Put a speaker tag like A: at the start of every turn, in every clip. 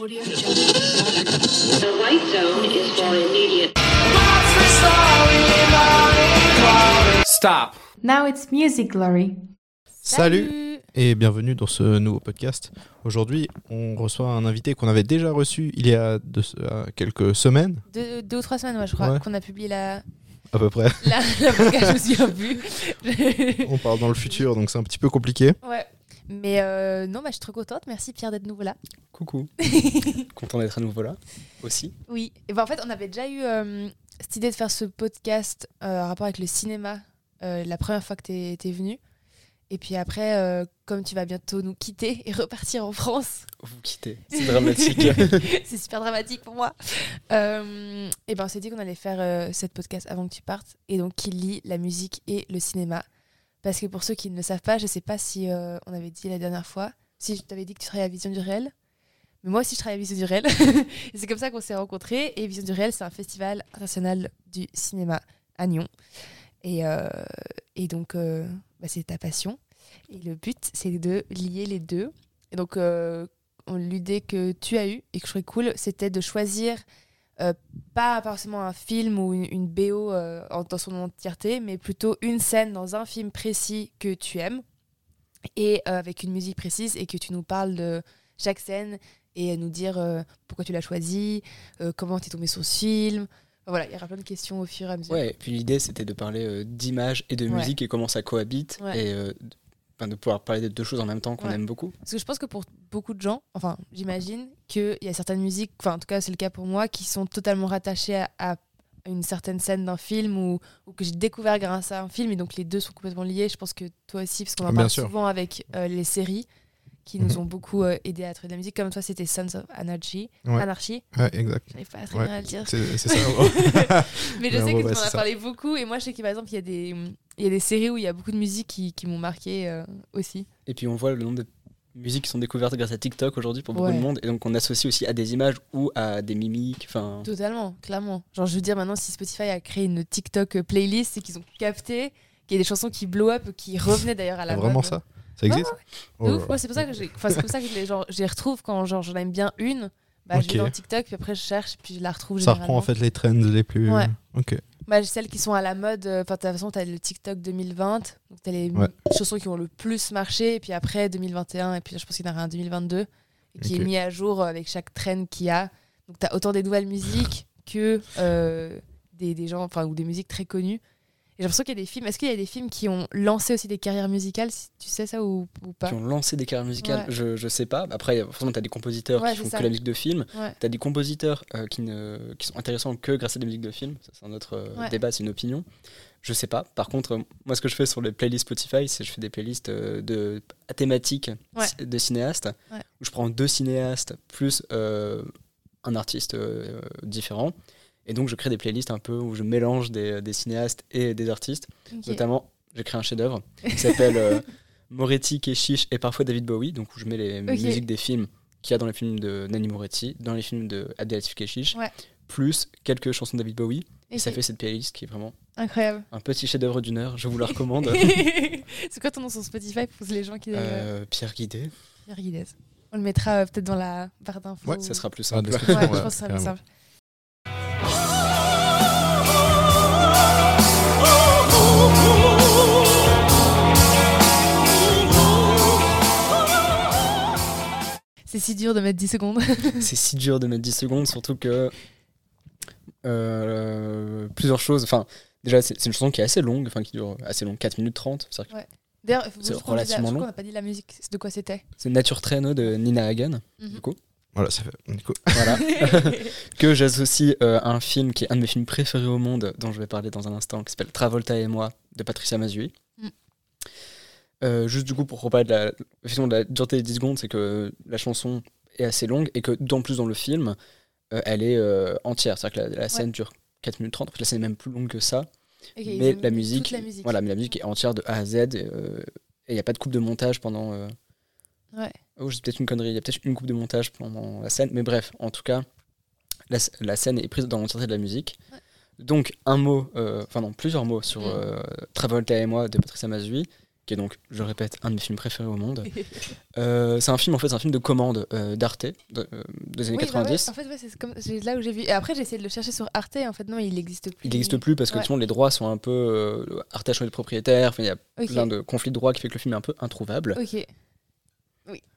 A: Audio The white zone is for immediate.
B: Stop.
C: Now it's Music Glory.
D: Salut et bienvenue dans ce nouveau podcast. Aujourd'hui, on reçoit un invité qu'on avait déjà reçu il y a deux- euh, quelques semaines,
E: Deux, deux ou trois semaines, ouais, je crois,
D: Ouais.
E: qu'on a publié la,
D: à peu près.
E: la, la podcast, je me plus.
D: On parle dans le futur, donc c'est un petit peu compliqué.
E: ouais. Mais euh, non, bah, je suis trop contente. Merci Pierre d'être nouveau là.
B: Coucou. Content d'être à nouveau là aussi.
E: Oui. Et ben, en fait, on avait déjà eu euh, cette idée de faire ce podcast euh, en rapport avec le cinéma la première fois que tu es, venu. Et puis après, euh, comme tu vas bientôt nous quitter et repartir en France,
B: Vous quittez. C'est dramatique.
E: c'est super dramatique pour moi. Euh, et ben on s'est dit qu'on allait faire euh, cette podcast avant que tu partes et donc qui lie la musique et le cinéma. Parce que pour ceux qui ne le savent pas, je sais pas si euh, on avait dit la dernière fois, si je t'avais dit que tu travaillais à Vision du Réel. Mais moi aussi, je travaille à Vision du Réel. c'est comme ça qu'on s'est rencontrés. Et Vision du Réel, c'est un festival international du cinéma à Nyon. Et, euh, donc, euh, bah, c'est ta passion. Et le but, c'est de lier les deux. Et donc, on- l'idée que tu as eue et que je trouvais cool, c'était de choisir euh, pas forcément un film ou une, une BO euh, en, dans son entièreté, mais plutôt une scène dans un film précis que tu aimes et euh, avec une musique précise et que tu nous parles de chaque scène et nous dire euh, pourquoi tu l'as choisi, comment tu es tombé sur ce film. Enfin, voilà, il y aura plein de questions au fur et à mesure.
B: Ouais, puis l'idée c'était de parler euh, d'image et de
E: Ouais.
B: musique et comment ça cohabite
E: Ouais.
B: et de- enfin, de pouvoir parler de deux choses en même temps qu'on
E: Ouais.
B: aime beaucoup.
E: Parce que je pense que pour beaucoup de gens, enfin, j'imagine qu'il y a certaines musiques, enfin, en tout cas, c'est le cas pour moi, qui sont totalement rattachées à, à une certaine scène d'un film ou, ou que j'ai découvert grâce à un film, et donc les deux sont complètement liés. Je pense que toi aussi, parce qu'on en parle
D: sûr.
E: souvent avec euh, les séries qui nous
D: Mhm.
E: ont beaucoup euh, aidé à trouver de la musique. Comme toi, c'était Sons of Anarchy.
D: Ouais.
E: Anarchy.
D: Ouais, exact.
E: J'arrive pas très
D: Ouais.
E: bien à le dire.
D: C'est ça.
E: Mais je sais que tu en as parlé beaucoup, et moi, je sais que par exemple, il y a des. Il y a des séries où il y a beaucoup de musiques qui, qui m'ont marqué euh, aussi.
B: Et puis on voit le nombre de musiques qui sont découvertes grâce à TikTok aujourd'hui pour beaucoup
E: Ouais.
B: de monde et donc on associe aussi à des images ou à des mimiques. Enfin,
E: Totalement, clairement. Genre, je veux dire, maintenant, si Spotify a créé une TikTok euh, playlist, c'est qu'ils ont capté qu'il y a des chansons qui blow up, qui revenaient d'ailleurs à la
D: Vraiment
E: mode.
D: ça? Ça existe? Oh
E: ouais, c'est pour ça que j'ai, enfin, c'est pour ça que je les, genre, je les retrouve quand genre, j'en aime bien une. Bah, Je
D: Ok.
E: vais dans TikTok, puis après je cherche, puis je la retrouve
D: Ça reprend en fait les trends les plus.
E: Ouais.
D: Ok.
E: Bah, celles qui sont à la mode, euh, enfin, de toute façon, t'as le TikTok 2020, donc t'as les
D: Ouais.
E: chansons qui ont le plus marché, et puis après 2021, et puis là, je pense qu'il y en aura un 2022, et qui est mis à jour euh, avec chaque trend qu'il y a. Donc t'as autant des nouvelles musiques que euh, des, des gens, enfin, ou des musiques très connues. J'ai l'impression qu'il y a des films, est-ce qu'il y a des films qui ont lancé aussi des carrières musicales, si tu sais ça ou, ou pas
B: qui ont lancé des carrières musicales,
E: Ouais.
B: je, je sais pas. Après, forcément, tu as des compositeurs
E: Ouais,
B: qui font
E: ça.
B: que la musique de film.
E: Ouais.
B: Tu as des compositeurs euh, qui, ne, qui sont intéressants que grâce à des musiques de film. Ça, c'est un autre euh, débat, c'est une opinion. Je sais pas. Par contre, euh, moi, ce que je fais sur les playlists Spotify, c'est que je fais des playlists euh, de thématiques
E: Ouais.
B: ci- de cinéastes, où je prends deux cinéastes plus un artiste différent. Et donc, je crée des playlists un peu où je mélange des, des cinéastes et des artistes. Notamment, j'ai créé un chef-d'œuvre qui s'appelle euh, Moretti, Keshish et parfois David Bowie, donc où je mets les musiques des films qu'il y a dans les films de Nanny Moretti, dans les films de Abdelatif Keshish,
E: Ouais.
B: plus quelques chansons de David Bowie. Et ça fait cette playlist qui est vraiment
E: Incroyable.
B: un petit chef-d'œuvre d'une heure. Je vous la recommande.
E: c'est quoi ton nom sur Spotify pour les gens qui. Euh...
B: Pierre Guidé,
E: Pierre Guidez. On le mettra euh, peut-être dans la barre d'infos.
D: Ouais,
B: ça sera plus simple.
E: Ouais, je pense que ça sera plus simple. C'est si dur de mettre 10 secondes.
B: c'est si dur de mettre 10 secondes, surtout que euh, plusieurs choses. Enfin, déjà, c'est une chanson qui est assez longue, enfin qui dure assez long, 4 minutes 30. C'est-à-dire que
E: D'ailleurs, il faut
B: C'est relativement long.
E: qu'on n'a pas dit la musique, de quoi c'était.
B: C'est Nature Train de Nina Hagen,
E: Mhm.
B: du coup.
D: Voilà, ça fait. Du coup,
B: Voilà. que j'associe euh, à un film qui est un de mes films préférés au monde, dont je vais parler dans un instant, qui s'appelle Travolta et moi, de Patricia Mazui. Euh, juste du coup, pour reparler de la, effectivement, de la dureté des 10 secondes, c'est que la chanson est assez longue et que, d'autant plus dans le film, euh, elle est euh, entière. C'est-à-dire que la, la scène dure 4 minutes 30, en fait, la scène est même plus longue que ça. Mais la musique,
E: toute la musique.
B: Voilà, mais la musique est entière de A à Z. Et il n'y a pas de coupe de montage pendant.
E: Ouais.
B: Oh, c'est peut-être une connerie. Il y a peut-être une coupe de montage pendant la scène. Mais bref, en tout cas, la, scène est prise dans l'entièreté de la musique.
E: Ouais.
B: Donc, un mot, enfin non, plusieurs mots sur
E: Mm.
B: Travolta et moi de Patricia Mazui, qui est donc, je répète, un de mes films préférés au monde. Euh, c'est un film, en fait, c'est un film de commande euh, d'Arte de- euh, des années
E: Oui, bah ouais,
B: 90.
E: en fait, ouais, c'est comme là où j'ai vu. Et après, j'ai essayé de le chercher sur Arte. En fait, non, il n'existe plus.
B: Il n'existe plus parce que
E: Ouais.
B: tout le monde, les droits sont un peu. Arte a changé de propriétaire, il y a plein de conflits de droits qui fait que le film est un peu introuvable.
E: Ok.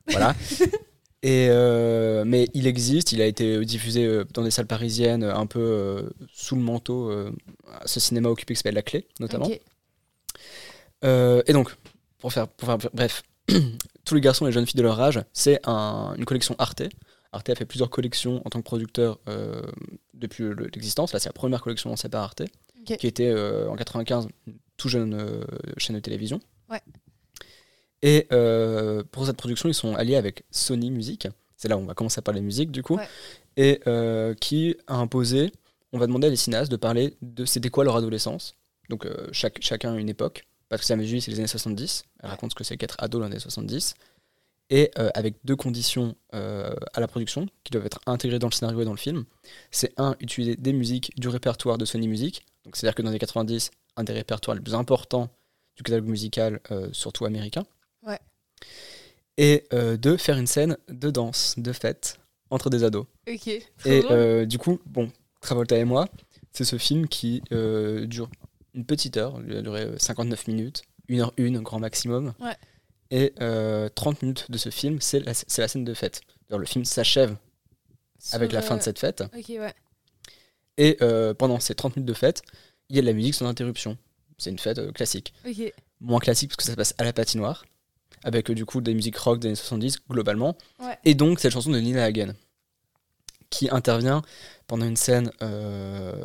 B: Voilà. Et euh, mais il existe, il a été diffusé dans des salles parisiennes, un peu euh, sous le manteau, euh, ce cinéma occupé qui s'appelle La Clé, notamment.
E: Ok.
B: Euh, et donc, pour faire, pour faire bref, tous les garçons et les jeunes filles de leur âge, c'est un- une collection Arte. Arte a fait plusieurs collections en tant que producteur euh, depuis le- l'existence. Là, c'est la première collection lancée par Arte, qui était euh, en 95 une tout jeune euh, chaîne de télévision.
E: Ouais.
B: Et pour cette production, ils sont alliés avec Sony Music. C'est là où on va commencer à parler musique, du coup.
E: Ouais.
B: Et qui a imposé, on va demander à les cinéastes de parler de c'était quoi leur adolescence? Donc chaque, chacun a une époque. Patricia Méjus, c'est les années 70. Elle raconte ce que c'est qu'être ado dans les années 70. Et euh, avec deux conditions euh, à la production qui doivent être intégrées dans le scénario et dans le film. C'est un, utiliser des musiques du répertoire de Sony Music. Donc c'est-à-dire que dans les 90, un des répertoires les plus importants du catalogue musical, euh, surtout américain.
E: Ouais.
B: Et euh, deux, faire une scène de danse, de fête, entre des ados.
E: Ok.
B: Et euh, du coup, bon, Travolta et moi, c'est ce film qui euh, dure une petite heure, il a duré euh, 59 minutes, 1 heure une, grand maximum.
E: Ouais.
B: Et euh, 30 minutes de ce film, c'est la, la scène de fête. Alors, le film s'achève avec la fin de
E: euh,
B: cette fête.
E: Ouais.
B: Et euh, pendant ces 30 minutes de fête, il y a de la musique sans interruption. C'est une fête euh, classique. Moins classique parce que ça se passe à la patinoire, avec euh, du coup des musiques rock des années 70 globalement.
E: Ouais.
B: Et donc cette chanson de Nina Hagen, qui intervient pendant une scène euh,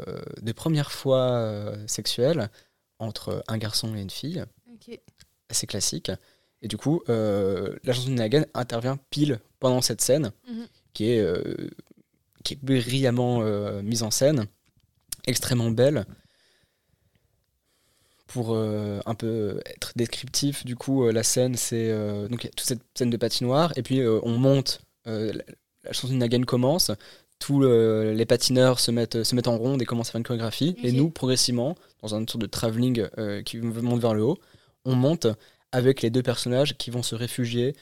B: de première fois euh, sexuelle entre un garçon et une fille,
E: Ok.
B: assez classique. Et du coup, euh, la chanson de Hagen intervient pile pendant cette scène,
E: Mhm.
B: qui, est, euh, qui est brillamment euh, mise en scène, extrêmement belle. Pour un peu être descriptif, du coup, la scène, c'est donc il y a toute cette scène de patinoire, et puis on monte, la, chanson de Hagen commence, tous euh, les patineurs se mettent, se mettent en ronde et commencent à faire une chorégraphie, et nous, progressivement, dans un sorte de travelling euh, qui monte vers le haut, on monte avec les deux personnages qui vont se réfugier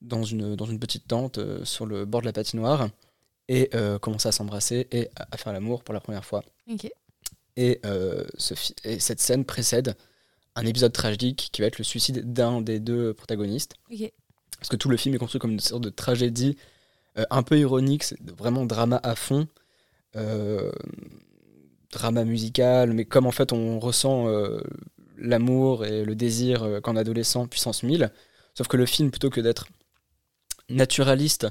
B: dans une, dans une petite tente euh, sur le bord de la patinoire et euh, commencer à s'embrasser et à, à faire l'amour pour la première fois. Et, euh, ce fi- et cette scène précède un épisode tragique qui va être le suicide d'un des deux protagonistes. Parce que tout le film est construit comme une sorte de tragédie euh, un peu ironique, c'est vraiment drama à fond. euh, drama musical, mais comme en fait on ressent euh, l'amour et le désir qu'en adolescent, puissance 1000. Sauf que le film, plutôt que d'être naturaliste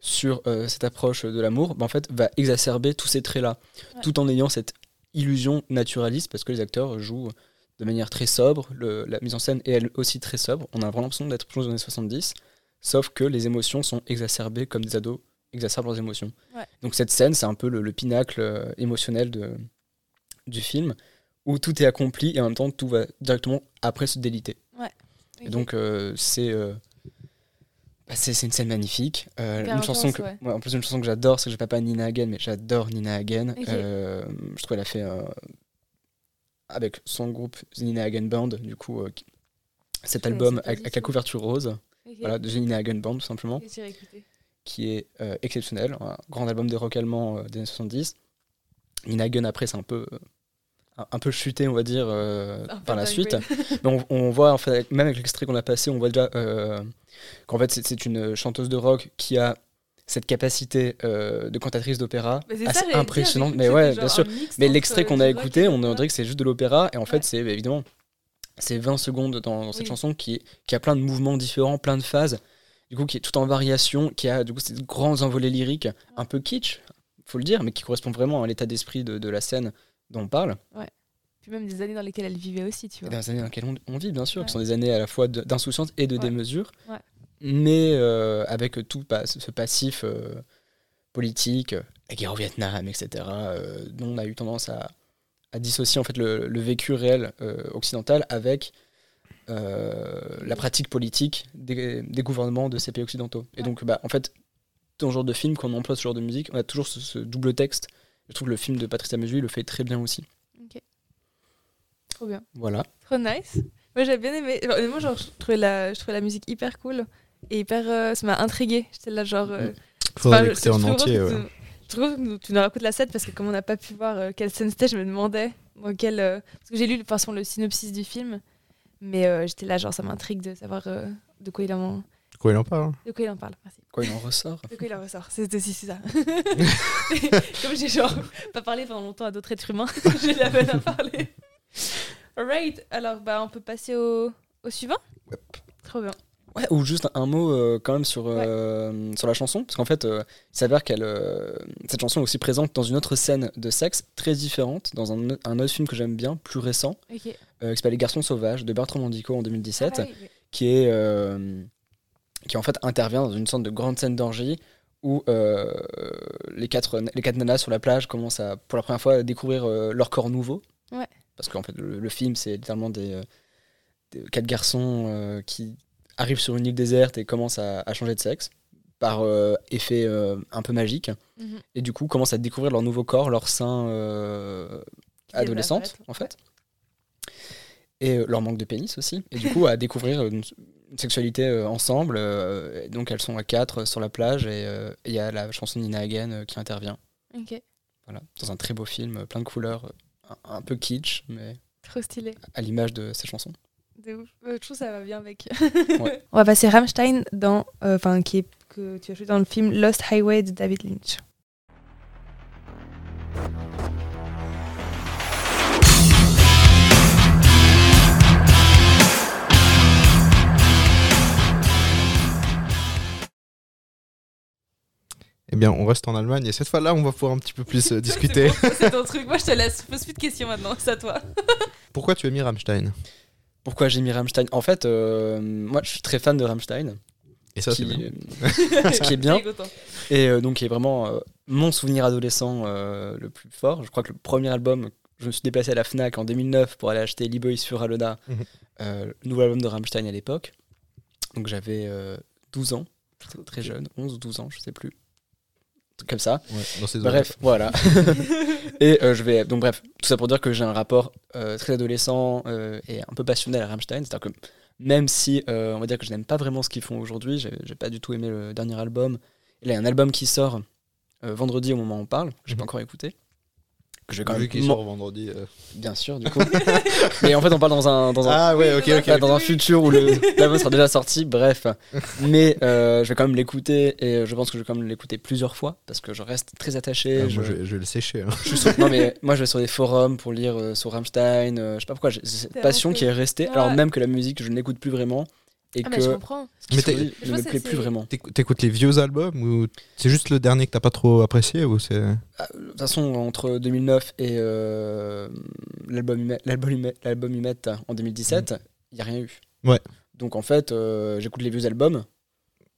B: sur cette approche de l'amour, bah, en fait, va exacerber tous ces traits-là,
E: Ouais.
B: tout en ayant cette illusion naturaliste, parce que les acteurs jouent de manière très sobre, le- la mise en scène est elle aussi très sobre, on a vraiment l'impression d'être plongé dans les années 70, sauf que les émotions sont exacerbées comme des ados exacerbent leurs émotions.
E: Ouais.
B: Donc cette scène, c'est un peu le, le pinacle euh, émotionnel de, du film, où tout est accompli et en même temps tout va directement après se déliter. Et donc euh, c'est euh, bah, c'est c'est une scène magnifique. Une chanson que,
E: ouais.
B: en plus une chanson que j'adore, c'est que j'ai pas pas Nina Hagen, mais j'adore Nina Hagen. Je trouve qu'elle a fait avec son groupe The Nina Hagen Band, du coup, cet
E: Je
B: album avec, la couverture rose,
E: Ok.
B: voilà, de The Nina Hagen Band tout simplement, qui est euh, exceptionnel, un grand album de rock allemand euh, des années 70. Nina Hagen après c'est un peu euh, un, peu chuté on va dire par la suite. Mais on, on voit, en fait, même avec l'extrait qu'on a passé, on voit déjà qu'en fait, c'est- une chanteuse de rock qui a cette capacité euh, de cantatrice d'opéra assez impressionnante. Mais ouais, bien sûr. Mais l'extrait qu'on a écouté, on dirait que c'est juste de l'opéra. Et en fait, c'est évidemment, c'est 20 secondes dans, dans cette
E: Oui.
B: chanson qui, qui a plein de mouvements différents, plein de phases. Du coup, qui est tout en variation, qui a du coup ces grands envolées lyriques, un peu kitsch, faut le dire, mais qui correspond vraiment à l'état d'esprit de, de la scène dont on parle.
E: Puis même des années dans lesquelles elle vivait aussi, tu vois.
B: les années dans lesquelles on, on vit, bien sûr,
E: Ouais.
B: qui sont des années à la fois d'insouciance et de
E: Ouais.
B: démesure,
E: Ouais.
B: mais euh, avec tout ce passif euh, politique, la guerre au Vietnam, etc., euh, dont on a eu tendance à, à dissocier en fait le, le vécu réel euh, occidental avec euh, la pratique politique des, des gouvernements de ces pays occidentaux. Et donc, bah, en fait, dans ce genre de film, quand on emploie ce genre de musique, on a toujours ce, ce double texte. Je trouve que le film de Patricia Méjus le fait très bien aussi.
E: Trop bien.
B: Voilà.
E: Trop nice. Moi, j'ai bien aimé. Enfin, honnêtement, genre, je trouvais la, je trouvais la musique hyper cool et hyper. euh, ça m'a intrigué. J'étais là, genre. euh,
D: Faudrait l'écouter en entier. ouais.
E: Tu- Je trouve que tu nous racontes la scène parce que comme on n'a pas pu voir euh, quelle scène c'était, je me demandais dans quelle. euh, Parce que j'ai lu de toute façon le synopsis du film, mais euh, j'étais là, genre, ça m'intrigue de savoir euh, de quoi il en.
D: Quoi, il en parle hein
E: De quoi il en parle, merci.
B: Quoi, il en ressort
E: De quoi il en ressort C'est aussi c'est ça. Comme j'ai genre pas parlé pendant longtemps à d'autres êtres humains, j'ai la peine à parler. Alright, alors bah on peut passer au, au suivant? Trop bien.
B: Ouais, ou juste un mot euh, quand même sur, euh, sur la chanson, parce qu'en fait, euh, il s'avère qu'elle, euh, cette chanson est aussi présente dans une autre scène de sexe très différente, dans un, un autre film que j'aime bien, plus récent, qui s'appelle Les Garçons Sauvages de Bertrand Mandico en 2017,
E: Ah, oui.
B: qui est qui en fait intervient dans une sorte de grande scène d'orgie où les quatre les quatre nanas sur la plage commencent à pour la première fois à découvrir leur corps nouveau.
E: Ouais.
B: Parce qu'en fait le, le film c'est littéralement des, des quatre garçons euh, qui arrivent sur une île déserte et commencent à, à changer de sexe par euh, effet euh, un peu magique.
E: Mhm.
B: et du coup commencent à découvrir leur nouveau corps, leur sein euh, adolescente en fait. et leur manque de pénis aussi. Et du coup à découvrir une, une sexualité ensemble et donc elles sont à quatre sur la plage et il y a la chanson Nina Hagen qui intervient.
E: Ok.
B: voilà. Dans un très beau film plein de couleurs un, un peu kitsch mais
E: Trop stylé.
B: à l'image de ces chansons
E: De ouf. Euh, je trouve que ça va bien avec.
B: Ouais.
E: On va passer Rammstein dans, euh, enfin qui est que tu as joué dans le film Lost Highway de David Lynch.
D: Eh bien, on reste en Allemagne et cette fois-là, on va pouvoir un petit peu plus euh, discuter.
E: C'est ton truc. Moi je te laisse. Pose plus de questions maintenant. C'est à toi.
D: Pourquoi tu as mis Rammstein?
B: Pourquoi j'ai mis Rammstein? En fait euh, moi je suis très fan de Rammstein
D: Et ça, c'est bien.
B: euh, ce qui est bien
E: Très.
B: Et euh, donc, qui est vraiment euh, mon souvenir adolescent euh, le plus fort. Je crois que le premier album, je me suis déplacé à la Fnac en 2009 pour aller acheter Lee Boys sur Alona,
D: Mhm.
B: euh, le nouvel album de Rammstein à l'époque. Donc, j'avais euh, 12 ans, j'étais très jeune, 11 ou 12 ans, je sais plus. Comme ça.
D: Ouais,
B: Bref, voilà. et euh, je vais. Donc, bref, tout ça pour dire que j'ai un rapport euh, très adolescent euh, et un peu passionnel à Rammstein. C'est-à-dire que même si on va dire que je n'aime pas vraiment ce qu'ils font aujourd'hui, j'ai j'ai pas du tout aimé le dernier album. Il y a un album qui sort vendredi au moment où on parle, que j'ai pas
D: Mhm.
B: encore écouté. Que je vais quand
D: Vu
B: même.
D: sort vendredi. euh.
B: Bien sûr, du coup. Mais en fait, on parle dans un. Dans un
D: Ah ouais, ok, ok.
B: pas dans un futur où le- l'album sera déjà sorti, bref. Mais euh, je vais quand même l'écouter et euh, je pense que je vais quand même l'écouter plusieurs fois parce que je reste très attaché.
D: Ah,
B: je-
D: moi, je, vais- je vais le sécher. hein.
B: je suis sur- non mais moi je vais sur des forums pour lire euh, sur Rammstein, euh, je sais pas pourquoi, j'ai cette
E: T'es
B: passion qui est restée,
E: Ouais.
B: alors même que la musique je n'écoute plus vraiment et
E: Ah
B: que
E: mais je comprends.
D: Mais
E: Je
B: ne me plaît plus vraiment.
D: T'éc- T'écoutes les vieux albums ou c'est juste le dernier que t'as pas trop apprécié ou c'est
B: Ah, De toute façon entre 2009 et euh, l'album Humet- l'album Humet- l'album Humet en 2017, il y a rien eu.
D: Ouais.
B: Donc en fait euh, j'écoute les vieux albums.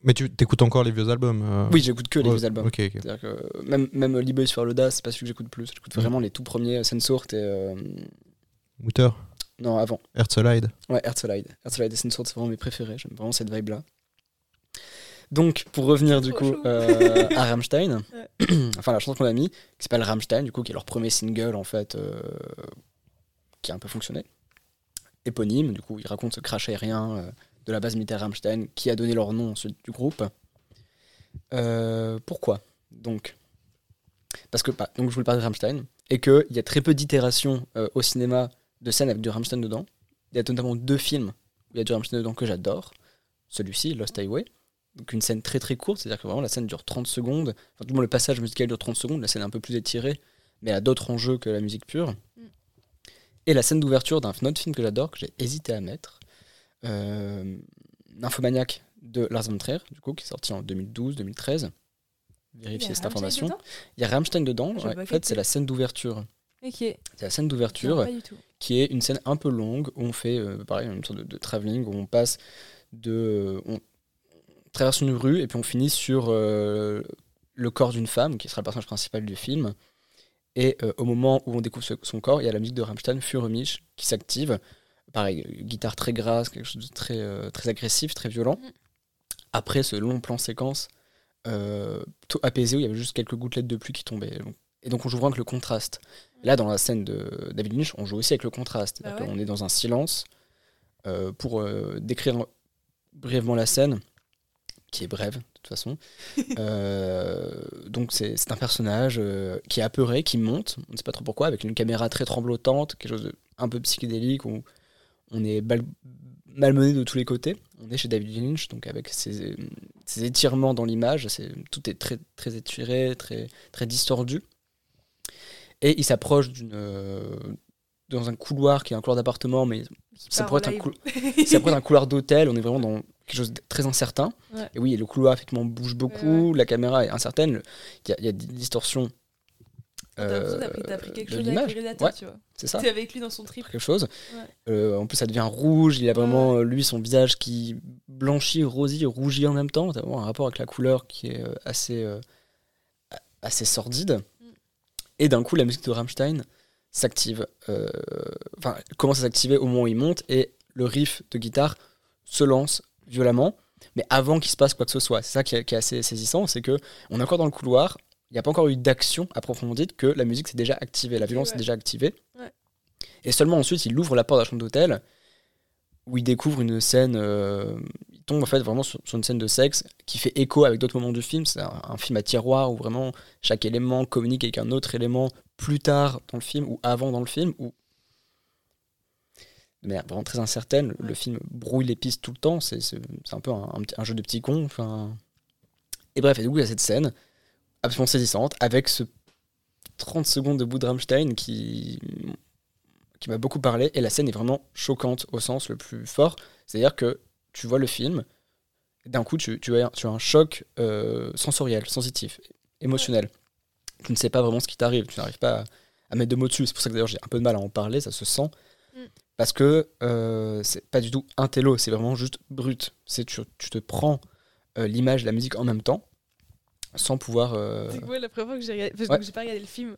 D: Mais tu t'écoutes encore les vieux albums euh,
B: Oui j'écoute que les
D: ouais,
B: vieux albums. Que même, même Lee Boys sur l'Audace, c'est pas celui que j'écoute plus. J'écoute
D: Mhm.
B: vraiment les tout premiers, Sensort et. euh,
D: Mutter,
B: non, avant.
D: Herzlide.
B: Ouais, Herzlide. Herzlide et Sensort, c'est vraiment mes préférés. J'aime vraiment cette vibe-là. Donc, pour revenir du coup euh, à Rammstein, enfin la chanson qu'on a mis, qui s'appelle Rammstein, du coup, qui est leur premier single en fait, euh, qui a un peu fonctionné. Éponyme, du coup, ils racontent ce crash aérien euh, de la base militaire Rammstein, qui a donné leur nom ensuite du groupe. Euh, pourquoi Donc, parce que, bah, donc je voulais parler de Rammstein, et qu'il y a très peu d'itérations euh, au cinéma de scènes avec du Rammstein dedans. Il y a notamment deux films où il y a du Rammstein dedans que j'adore. Celui-ci, Lost Highway. Donc une scène très très courte, c'est-à-dire que vraiment la scène dure 30 secondes. Enfin, tout le monde, le passage musical dure 30 secondes, la scène est un peu plus étirée, mais elle a d'autres enjeux que la musique pure.
E: Mm.
B: Et la scène d'ouverture d'un autre film que j'adore, que j'ai hésité à mettre, euh, Nymphomaniac de Lars von Trier, du coup, qui est sorti en 2012-2013. Vérifiez cette information. Il y a Rammstein dedans, ouais, en fait c'est la scène d'ouverture.
E: Ok.
B: C'est la scène d'ouverture qui est une scène un peu longue où on fait euh, pareil une sorte de, de travelling où on passe de on traverse une rue et puis on finit sur euh, le corps d'une femme qui sera le personnage principal du film. Et euh, au moment où on découvre ce- son corps il y a la musique de Rammstein Furemisch qui s'active. Pareil guitare très grasse quelque chose de très euh, très agressif très violent. Après ce long plan séquence plutôt apaisé où il y avait juste quelques gouttelettes de pluie qui tombaient. Donc- et donc on joue vraiment avec le contraste Là, dans la scène de David Lynch, on joue aussi avec le contraste.
E: Bah ouais.
B: qu'on est dans un silence Euh, pour euh, décrire brièvement la scène, qui est brève de toute façon. Euh, donc c'est un personnage qui est apeuré, qui monte, on ne sait pas trop pourquoi, avec une caméra très tremblotante, quelque chose de un peu psychédélique, où on est malmené de tous les côtés. On est chez David Lynch, donc avec ses, ses étirements dans l'image, tout est très, très étiré, très, très distordu. Et il s'approche d'une euh, dans un couloir qui est un couloir d'appartement, mais ça pourrait être un couloir d'hôtel, on est vraiment dans quelque chose de très incertain.
E: Ouais.
B: Et oui, le couloir effectivement bouge beaucoup, la caméra est incertaine, il y, a- il y a des distorsions.
E: T'as l'impression que t'as
B: euh,
E: pris, t'as pris quelque chose avec le
B: Ouais,
E: tu vois.
B: c'est ça.
E: T'es avec lui dans son trip.
B: Quelque chose. Euh, en plus, ça devient rouge. Il a vraiment, euh, lui, son visage qui blanchit, rosit, rougit en même temps. C'est vraiment un rapport avec la couleur qui est assez, euh, assez sordide. Et d'un coup, la musique de Rammstein s'active. euh, Enfin, commence à s'activer au moment où il monte et le riff de guitare se lance violemment. Mais avant qu'il se passe quoi que ce soit. C'est ça qui est, qui est assez saisissant, c'est que on est encore dans le couloir. Il n'y a pas encore eu d'action dite que la musique s'est déjà activée, la violence
E: ouais.
B: est déjà activée.
E: Ouais.
B: Et seulement ensuite, il ouvre la porte de la chambre d'hôtel où il découvre une scène. euh, tombe en fait vraiment sur, sur une scène de sexe qui fait écho avec d'autres moments du film. C'est un, un film à tiroir où vraiment chaque élément communique avec un autre élément plus tard dans le film ou avant dans le film. Ou de manière vraiment très incertaine. Le, film brouille les pistes tout le temps. C'est un peu un, un petit- un jeu de petits cons. Enfin... Et bref, et du coup, il y a cette scène absolument saisissante avec ce 30 secondes de bout de Rammstein qui, qui m'a beaucoup parlé. Et la scène est vraiment choquante au sens le plus fort. C'est-à-dire que tu vois le film, d'un coup, tu, tu, as, tu as un choc euh, sensoriel, sensitif, émotionnel. Tu ne sais pas vraiment ce qui t'arrive. Tu n'arrives pas à, à mettre de mots dessus. C'est pour ça que d'ailleurs j'ai un peu de mal à en parler, ça se sent.
E: Mm.
B: Parce que euh, c'est pas du tout un télo, c'est vraiment juste brut. C'est tu, tu te prends euh, l'image la musique en même temps, sans pouvoir. euh,
E: C'est quoi la première fois que j'ai regardé Parce
B: Ouais.
E: j'ai pas regardé le film.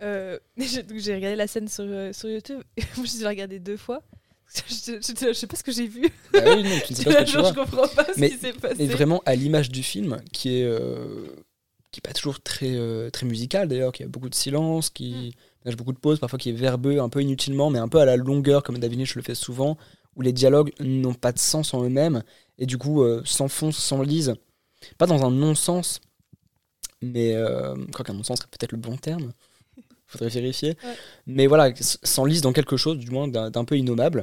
E: J'ai- donc j'ai regardé la scène sur, sur YouTube. Je l'ai regardé deux fois. Je, je- je sais pas ce que j'ai vu.
B: Bah oui, non, tu ne sais pas ce que tu
E: Genre,
B: vois.
E: je comprends pas ce
B: Mais-
E: qui s'est passé.
B: Et vraiment à l'image du film, qui est euh, qui est pas toujours très euh, très musical d'ailleurs, qui a beaucoup de silence, qui ménage beaucoup de pauses, parfois qui est verbeux, un peu inutilement, mais un peu à la longueur comme David Lynch le fait souvent, où les dialogues n'ont pas de sens en eux-mêmes et du coup euh, s'enfoncent, s'enlisent, pas dans un non-sens, mais euh, quoi qu'un non-sens serait peut-être le bon terme. Faudrait vérifier.
E: Ouais.
B: Mais voilà, s- s'enlise dans quelque chose, du moins d'un peu innommable.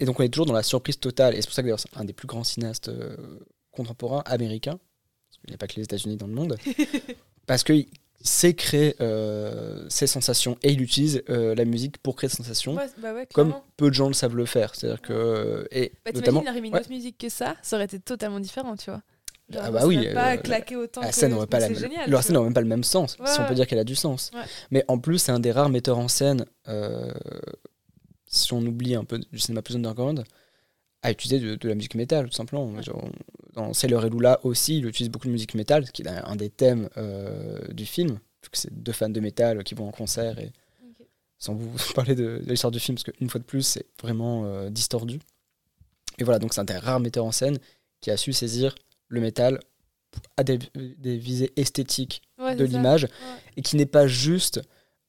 B: Et donc on est toujours dans la surprise totale. Et c'est pour ça que d'ailleurs c'est un des plus grands cinéastes euh, contemporains américains. Parce qu'il n'y a pas que les États-Unis dans le monde. parce qu'il sait créer euh, ces sensations et il utilise euh, la musique pour créer des sensations.
E: Ouais, bah ouais,
B: Comme peu de gens le savent le faire. C'est-à-dire que. Et
E: Bah,
B: notamment.
E: il aurait mis une
B: ouais.
E: autre musique que ça, ça aurait été totalement différent, tu vois. Genre,
B: Ah bah oui,
E: pas claqué autant
B: La scène n'aurait pas la même.
E: génial.
B: la
E: tu
B: scène
E: vois.
B: n'aurait même pas le même sens, si on peut dire qu'elle a du sens. Mais en plus, c'est un des rares metteurs en scène, si on oublie un peu du cinéma plus underground, à utiliser de, de la musique métal, tout simplement. Genre, dans Sailor et Lula aussi, il utilise beaucoup de musique métal, ce qui est un, un des thèmes euh, du film, vu que c'est deux fans de métal qui vont en concert et sans vous parler de, de l'histoire du film, parce qu'une fois de plus, c'est vraiment euh, distordu. Et voilà, donc c'est un des rares metteurs en scène qui a su saisir le métal à des, des visées esthétiques
E: Ouais,
B: de l'image et qui n'est pas juste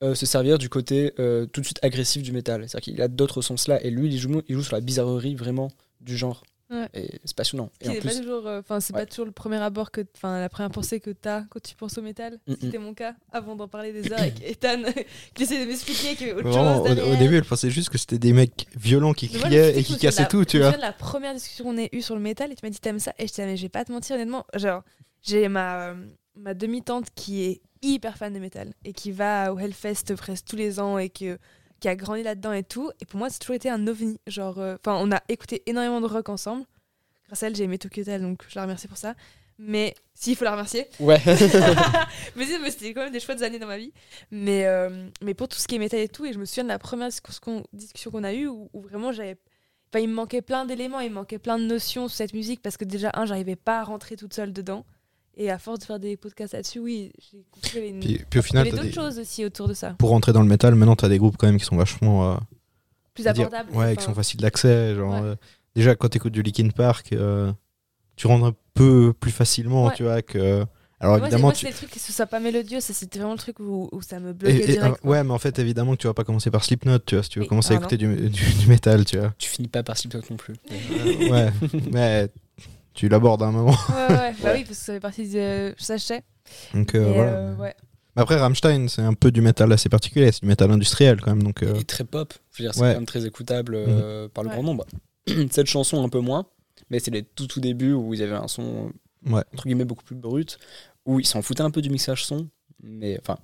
B: euh, se servir du côté euh, tout de suite agressif du métal. C'est-à-dire qu'il a d'autres sens là et lui, il joue, il joue sur la bizarrerie vraiment du genre.
E: Ouais.
B: Et c'est passionnant. Et en
E: n'est pas
B: plus,
E: toujours, euh, enfin c'est
B: Ouais.
E: pas toujours le premier abord que, enfin la première pensée que t'as quand tu penses au métal.
B: Mm, mm.
E: C'était mon cas avant d'en parler des heures avec Ethan, qui essaie de m'expliquer avait autre
D: Vraiment,
E: chose.
D: au, au début, elle pensait juste que c'était des mecs violents qui criaient
E: je
D: et qui cassaient
E: la-
D: tout, tu
E: je me
D: vois.
E: souviens de la première discussion qu'on ait eue sur le métal et tu m'as dit t'aimes ça? Et je t'ai dit mais j'ai pas à te mentir honnêtement genre j'ai ma euh, ma demi tante qui est hyper fan de métal et qui va au Hellfest presque tous les ans et que qui a grandi là-dedans et tout et pour moi c'est toujours été un ovni genre euh, enfin on a écouté énormément de rock ensemble grâce à elle j'ai aimé Tokyo Hotel donc je la remercie pour ça mais s'il faut la remercier
B: ouais.
E: mais si, mais c'était quand même des chouettes années dans ma vie. Mais, euh, mais pour tout ce qui est métal et tout, et je me souviens de la première discussion qu'on- discussion qu'on a eue où, où vraiment j'avais. Enfin, il me manquait plein d'éléments, il me manquait plein de notions sur cette musique parce que déjà, un, j'arrivais pas à rentrer toute seule dedans. Et à force de faire des podcasts là-dessus, oui, j'ai compris une...
D: Puis, puis au
E: il y
D: final,
E: d'autres
D: des-
E: choses aussi autour de ça.
D: pour rentrer dans le métal, maintenant, t'as des groupes quand même qui sont vachement. euh,
E: Plus
D: dire,
E: abordables.
D: ouais, qui sont faciles d'accès. Genre,
E: Ouais.
D: euh, déjà, quand t'écoutes du Linkin Park, euh, tu rentres un peu plus facilement,
E: Ouais.
D: tu vois, que Alors
E: Moi,
D: évidemment,
E: moi,
D: tu...
E: c'est le truc ce soit pas mélodieux, ça c'était vraiment le truc où, où ça me bloquait
D: et,
E: direct.
D: euh,
E: quoi.
D: ouais, mais en fait, évidemment que tu vas pas commencer par Slipknot, tu vois, si tu veux commencer à
E: ah
D: écouter du, du, du métal, tu vois.
B: Tu finis pas par Slipknot non plus.
D: Euh, ouais, mais tu l'abordes à un moment.
E: Ouais, ouais, bah oui, parce que ça fait partie de. Je sais.
D: Donc, euh, voilà.
E: euh, ouais.
D: Après, Rammstein, c'est un peu du métal assez particulier, c'est du métal industriel quand même. Donc, euh,
B: Et très pop. Je veux dire, c'est
D: Ouais.
B: quand même très écoutable euh, par le
E: Ouais.
B: grand nombre. Cette chanson, un peu moins. Mais c'est les tout tout débuts où ils avaient un son,
D: ouais.
B: entre guillemets, beaucoup plus brut. Où ils s'en foutaient un peu du mixage son. Mais enfin,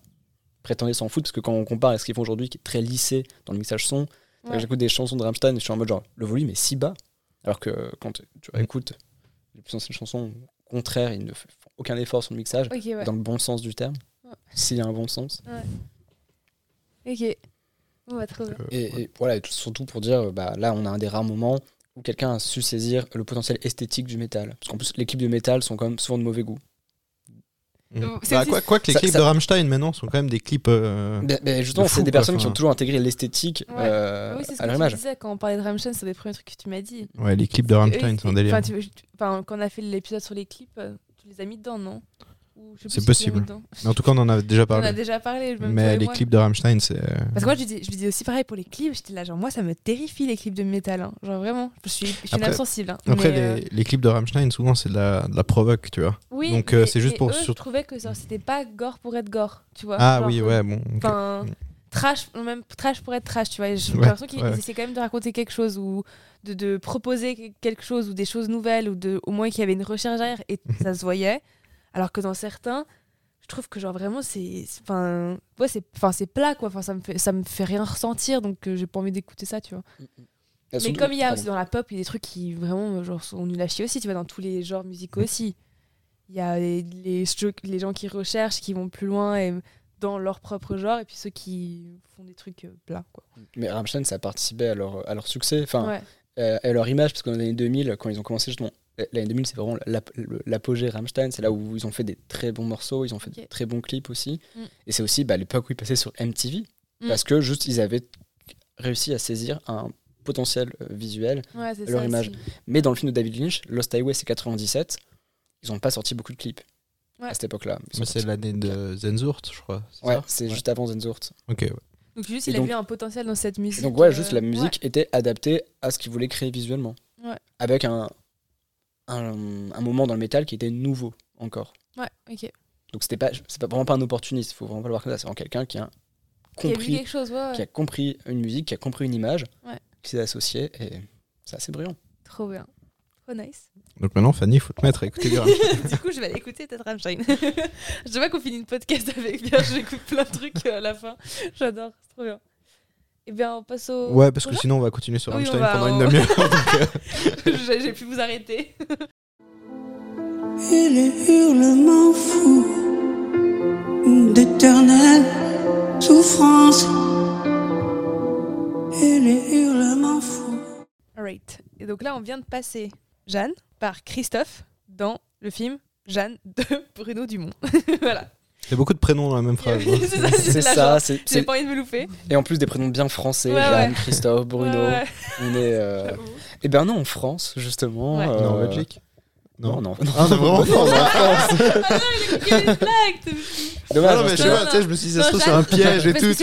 B: prétendaient s'en foutre parce que quand on compare à ce qu'ils font aujourd'hui, qui est très lissé dans le mixage son. J'écoute des chansons de Rammstein et je suis en mode genre, le volume est si bas. Alors que quand tu
D: Mm.
B: écoutes les plus anciennes chansons, au contraire, ils ne font aucun effort sur le mixage,
E: ouais.
B: dans le bon sens du terme.
E: Ouais.
B: S'il y a un bon sens.
E: Ok. On va trop bien.
D: Euh,
B: Et, et voilà, et tout- surtout pour dire, bah, là, on a un des rares moments où quelqu'un a su saisir le potentiel esthétique du métal. Parce qu'en plus, les clips de métal sont quand même souvent de mauvais goût.
D: Mm. Bah, quoi, quoi que les
B: ça-
D: clips
B: ça-
D: de Rammstein maintenant sont quand même des clips. euh,
B: Mais, mais justement,
D: de fou,
B: c'est des
D: quoi,
B: personnes qui ont toujours intégré l'esthétique
E: Ouais.
B: euh,
E: oui, c'est ce
B: à
E: que
B: leur
E: tu
B: image.
E: disais quand on parlait de Rammstein, c'est des premiers trucs que tu m'as dit.
D: Ouais, les clips de Rammstein, c'est un délire.
E: Tu- enfin, quand on a fait l'épisode sur les clips, euh, tu les as mis dedans, non?
D: C'est
E: les
D: possible. Mais en tout cas, on en a déjà
E: On en
D: parlé.
E: a déjà parlé. même
D: Mais les
E: moi.
D: clips de Rammstein, c'est. euh,
E: Parce que moi, je dis, je dis aussi pareil pour les clips. J'étais là, genre, moi, ça me terrifie les clips de métal. hein. Genre, vraiment, je suis, je suis une
D: Après-
E: âme sensible. hein.
D: Après,
E: Mais, euh,
D: les, les clips de Rammstein, souvent, c'est de la, de la provoque, tu vois.
E: oui,
D: donc, euh, c'est juste pour
E: eux,
D: sur-
E: Je trouvais que c'était pas gore pour être gore, tu vois.
D: Ah
E: Genre,
D: oui, ouais, bon. ok.
E: Enfin, trash, même trash pour être trash, tu vois. J'ai
D: Ouais,
E: l'impression qu'ils
D: ouais.
E: essaient quand même de raconter quelque chose ou de, de proposer quelque chose ou des choses nouvelles ou de, au moins qu'il y avait une recherche derrière et
D: Mhm.
E: ça se voyait. Alors que dans certains, je trouve que genre vraiment c'est, enfin, ouais, c'est, enfin c'est plat quoi. Enfin ça me fait, ça me fait rien ressentir donc euh, j'ai pas envie d'écouter ça, tu vois.
B: Et
E: Mais
B: surtout-
E: comme il y a aussi dans la pop, il y a des trucs qui vraiment genre sont nuls à chier aussi, tu vois, dans tous les genres musicaux
D: Mhm.
E: aussi. Il y a les, les, jeux- les gens qui recherchent, qui vont plus loin et dans leur propre genre, et puis ceux qui font des trucs euh, plats, quoi.
B: Mais Rammstein, ça a participé à leur, à leur succès, enfin,
E: ouais.
B: euh, à leur image, parce que dans les années 2000, quand ils ont commencé justement, l'année 2000, c'est vraiment l'apogée Rammstein, c'est là où ils ont fait des très bons morceaux, ils ont fait des très bons clips aussi.
E: Mm.
B: Et c'est aussi bah, l'époque où ils passaient sur MTV,
E: Mm.
B: parce que juste ils avaient réussi à saisir un potentiel euh, visuel.
E: Ouais,
B: Leur
E: ça
B: image.
E: aussi.
B: Mais dans le film de David Lynch, Lost Highway, c'est 97, ils n'ont pas sorti beaucoup de clips
E: Ouais.
B: à cette époque-là.
D: C'est l'année de Zenzurt, je crois. c'est
B: Ouais, c'est
D: Ouais.
B: juste avant Zenzurt.
D: Ok, ouais.
E: Donc juste,
B: Et
E: il
B: donc-
E: a vu un potentiel dans cette
B: Et
E: musique.
B: donc ouais,
E: euh,
B: juste la musique était adaptée à ce qu'ils voulaient créer visuellement.
E: Ouais.
B: Avec un, un, un moment dans le métal qui était nouveau encore.
E: Ouais, ok.
B: Donc c'était pas, c'est pas vraiment pas un opportuniste, il faut vraiment pas le voir comme ça. C'est vraiment quelqu'un qui a
E: Qui a vu
B: compris,
E: quelque chose, ouais, ouais.
B: qui a compris une musique, qui a compris une image,
E: Ouais.
B: qui s'est associé et c'est assez brillant.
E: Trop bien. Trop nice.
D: Donc maintenant, Fanny, il faut te mettre à écouter du
E: coup, je vais aller écouter peut-être Rammstein. je sais pas qu'on finit une podcast avec bien, j'écoute plein de trucs euh, à la fin. J'adore, c'est trop bien. Et bien, on passe au.
D: Ouais, parce que sinon, on va continuer sur
E: Oui, va-
D: pendant
E: on-
D: une demi-heure. euh,
E: J'ai j'ai pu vous arrêter.
F: et les hurlements fous d'éternelle souffrance et les hurlements fous.
E: Alright. Et donc là, on vient de passer Jeanne par Christophe dans le film Jeanne de Bruno Dumont. voilà.
D: Il y a beaucoup de prénoms dans la même phrase. hein.
E: c'est ça,
B: C'est
E: J'ai pas envie de me louper.
B: et en plus des prénoms bien français,
E: Ouais,
B: Jeanne,
E: ouais.
B: Christophe, Bruno.
E: Ouais, ouais,
B: On est, euh,
E: j'avoue.
B: Eh ben non, en France justement.
E: Ouais.
B: euh,
D: Non, en Belgique
B: Non, non,
D: Ah, on est vraiment fort, là.
E: Ah non, il blague t'es-
B: Dommage.
D: Non, mais je
B: que-
D: sais
E: Non,
D: pas,
E: non.
D: tu sais, je me suis dit, ça
E: Non,
D: se trouve, c'est
E: Jeanne-
D: un piège et tout.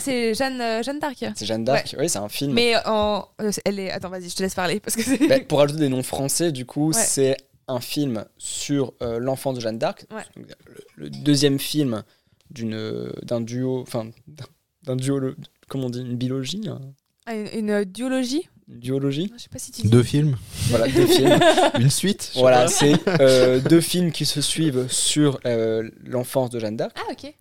E: c'est. Jeanne, euh, Jeanne d'Arc.
B: C'est Jeanne d'Arc. Oui, c'est un film.
E: Mais en. euh, Elle est. Attends, vas-y, je te laisse parler. Parce que.
B: Bah, pour ajouter des noms français, du coup, c'est un film sur euh, l'enfant de Jeanne d'Arc.
E: Ouais.
B: Le, le deuxième film d'une d'un duo, enfin d'un- duo, le- comment on dit, une biologie, un-
E: Ah, une, une, euh, duologie
B: une duologie.
E: Je sais pas si tu dis.
D: Deux films,
B: Voilà, deux films.
D: une suite.
B: Voilà, c'est euh, deux films qui se suivent sur euh, l'enfance de Jeanne d'Arc,
E: Ah, ok.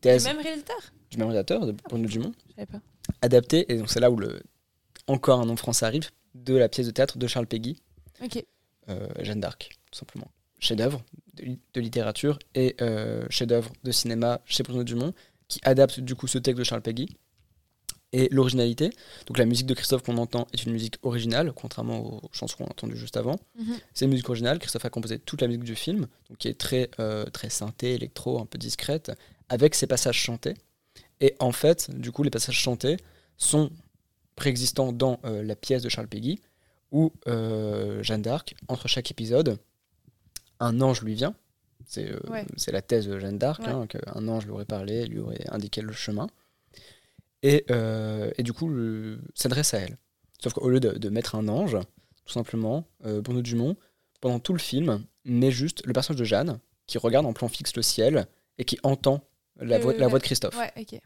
B: thèse
E: Le même réalisateur
B: du même réalisateur, de Bruno Dumont,
E: Je savais pas.
B: adapté, et donc c'est là où le encore un nom français arrive, de la pièce de théâtre de Charles Péguy,
E: Ok.
B: Euh, Jeanne d'Arc, tout simplement. Chef-d'œuvre de, li- de littérature et euh, chef-d'œuvre de cinéma chez Bruno Dumont, qui adapte du coup ce texte de Charles Péguy. Et l'originalité, donc la musique de Christophe qu'on entend est une musique originale, contrairement aux chansons qu'on a entendues juste avant.
E: Mhm.
B: C'est une musique originale, Christophe a composé toute la musique du film, donc qui est très, euh, très synthé, électro, un peu discrète, avec ses passages chantés. Et en fait, du coup, les passages chantés sont préexistants dans euh, la pièce de Charles Péguy, où euh, Jeanne d'Arc, entre chaque épisode, un ange lui vient C'est euh,
E: Ouais.
B: la thèse de Jeanne d'Arc,
E: Ouais.
B: hein, qu'un ange lui aurait parlé, lui aurait indiqué le chemin. Et, euh, et du coup, s'adresse à elle. Sauf qu'au lieu de, de mettre un ange, tout simplement, euh, Bruno Dumont, pendant tout le film, met juste le personnage de Jeanne, qui regarde en plan fixe le ciel et qui entend la, voix, la voix de Christophe.
E: Ouais, ok.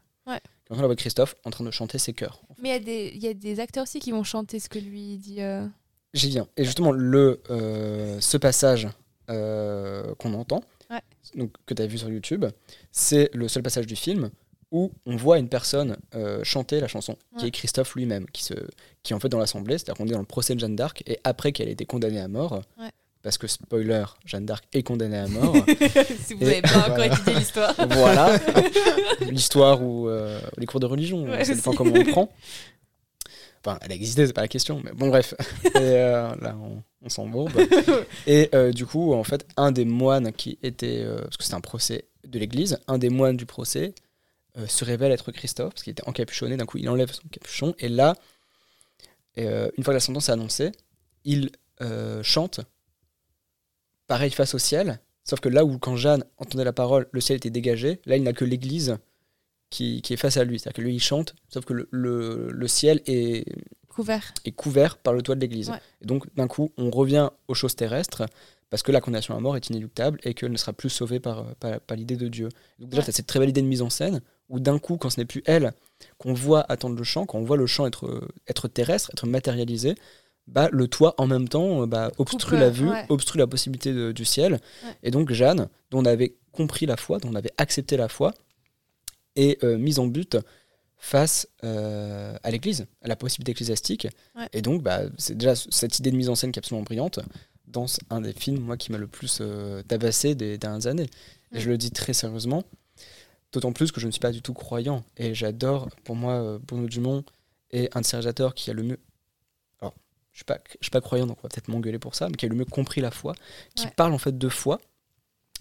B: La voix de Christophe en train de chanter ses chœurs.
E: Mais il y, a des- il y a des acteurs aussi qui vont chanter ce que lui dit. euh.
B: J'y viens. Et justement, le, euh, ce passage euh, qu'on entend,
E: Ouais.
B: donc, que tu as vu sur YouTube, c'est le seul passage du film où on voit une personne euh, chanter la chanson, qui est Christophe lui-même, qui, se, qui est en fait dans l'assemblée, c'est-à-dire qu'on est dans le procès de Jeanne d'Arc, et après qu'elle ait été condamnée à mort,
E: Ouais.
B: Parce que spoiler, Jeanne d'Arc est condamnée à mort,
E: si vous n'avez pas encore
B: voilà.
E: étudié l'histoire.
B: voilà, l'histoire ou euh, les cours de religion,
E: Ouais,
B: ça dépend
E: aussi.
B: comment on prend. Enfin, elle a existé, c'est pas la question, mais bon, bref. Et, euh, là, on, on s'embourbe. Et euh, du coup, en fait, un des moines qui était, euh, parce que c'était un procès de l'église, un des moines du procès euh, se révèle être Christophe, parce qu'il était encapuchonné, d'un coup, il enlève son capuchon, et là, euh, une fois que la sentence est annoncée, il euh, chante, pareil, face au ciel, sauf que là où, quand Jeanne entendait la parole, le ciel était dégagé, là, il n'a que l'église qui, qui est face à lui. C'est-à-dire que lui, il chante, sauf que le, le- le ciel est,
E: Couvert.
B: est couvert par le toit de l'église.
E: Ouais.
B: Et donc, d'un coup, on revient aux choses terrestres parce que la condamnation à mort est inéluctable et qu'elle ne sera plus sauvée par, par, par l'idée de Dieu. Donc, déjà,
E: Ouais.
B: tu as cette très belle idée de mise en scène où, d'un coup, quand ce n'est plus elle qu'on voit attendre le chant, quand on voit le chant être, être terrestre, être matérialisé, bah, le toit en même temps euh, bah, obstrue
E: Coupe,
B: la vue,
E: ouais.
B: obstrue la possibilité de- du ciel.
E: Ouais.
B: Et donc Jeanne, dont on avait compris la foi, dont on avait accepté la foi, est euh, mise en but face euh, à l'Église, à la possibilité ecclésiastique.
E: Ouais.
B: Et donc, bah, c'est déjà cette idée de mise en scène qui est absolument brillante dans un des films, moi, qui m'a le plus euh, tabassé des dernières années. Et je le dis très sérieusement, d'autant plus que je ne suis pas du tout croyant. Et j'adore, pour moi, Bruno Dumont est un de ces réalisateurs qui a le mieux. Je ne suis, pas- je suis pas croyant, donc on va peut-être m'engueuler pour ça, mais qui a le mieux compris la foi, qui
E: Ouais.
B: parle en fait de foi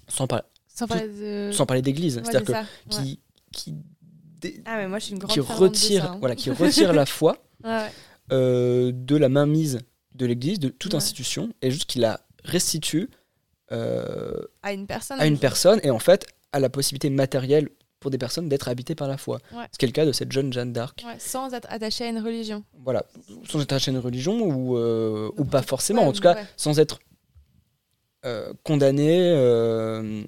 B: sans, par-
E: Sans parler de.
B: sans parler d'église.
E: Ouais,
B: C'est-à-dire
E: c'est
B: que
E: ça.
B: Qui, qui, dé-
E: Ah, mais moi, je suis une grande
B: qui
E: de
B: retire,
E: ça, hein.
B: voilà, qui retire la foi euh, de la mainmise de l'Église, de toute institution, et juste qu'il la restitue euh,
E: À une personne.
B: à une personne, et en fait à la possibilité matérielle pour des personnes d'être habitées par la foi.
E: Ouais.
B: Ce qui est le cas de cette jeune Jeanne d'Arc.
E: Ouais, sans être attaché à une religion.
B: Voilà, sans être attachée à une religion ou, euh, ou pas forcément,
E: ouais,
B: en tout cas sans être euh, condamnée, euh,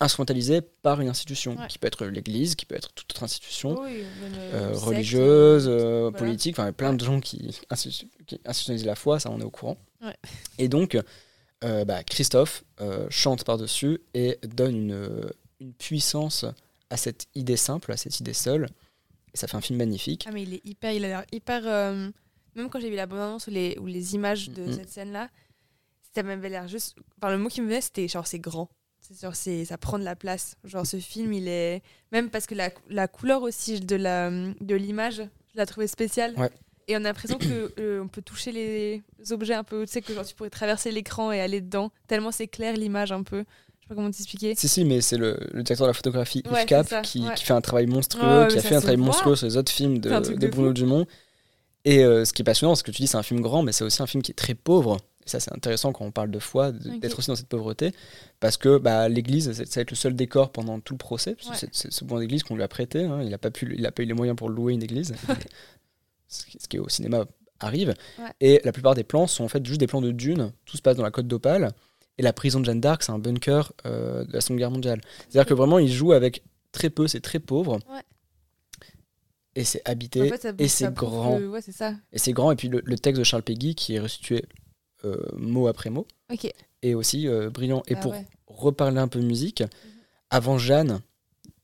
B: instrumentalisée par une institution, qui peut être l'Église, qui peut être toute autre institution.
E: Oui,
B: euh, religieuse,
E: euh, voilà.
B: politique, enfin plein de gens qui, institu- qui institutionnalisent la foi, ça on est au courant. Et donc, bah, Christophe chante par-dessus et donne une, une puissance à cette idée simple, à cette idée seule. Et ça fait un film magnifique.
E: Ah, mais il est hyper. Il a l'air hyper. euh, Même quand j'ai vu la bande-annonce ou les, ou les images de
B: Mhm.
E: cette scène-là, ça m'avait l'air juste. Enfin, le mot qui me venait, c'était genre, c'est grand. C'est genre, c'est, ça prend de la place. Genre, ce film, il est. Même parce que la, la couleur aussi de, la, de l'image, je l'ai trouvé spéciale.
B: Ouais.
E: Et on a l'impression que euh, on peut toucher les objets un peu. Tu sais, que genre, tu pourrais traverser l'écran et aller dedans. Tellement c'est clair l'image un peu. Je sais pas comment t'expliquer.
B: Si, si, mais c'est le, le directeur de la photographie,
E: Ouais,
B: Yves Cap,
E: ça,
B: qui,
E: ouais.
B: qui fait un travail monstrueux, qui a fait un travail monstrueux sur les autres films de, de
E: de
B: Bruno. Dumont. Et euh, ce qui est passionnant, c'est que tu dis c'est un film grand, mais c'est aussi un film qui est très pauvre. Et ça, c'est intéressant quand on parle de foi, d'être aussi dans cette pauvreté. Parce que bah, l'église, ça va être le seul décor pendant tout le procès.
E: Ouais.
B: C'est ce bon d'église qu'on lui a prêté. hein. Il n'a pas, pu- il a pas eu les moyens pour louer une église. ce, qui, au cinéma arrive.
E: Ouais.
B: Et la plupart des plans sont en fait juste des plans de dunes. Tout se passe dans la côte d'Opale. Et la prison de Jeanne d'Arc, c'est un bunker euh, de la Seconde Guerre mondiale. C'est-à-dire que vraiment, il joue avec très peu, c'est très pauvre.
E: Ouais.
B: Et c'est habité,
E: En fait, ça-
B: et c'est grand.
E: Ouais, ça.
B: Et c'est grand. Et puis le, le texte de Charles Péguy, qui est restitué euh, mot après mot,
E: Ok.
B: est aussi euh, brillant. Et
E: Ah
B: pour
E: ouais.
B: reparler un peu musique, avant Jeanne,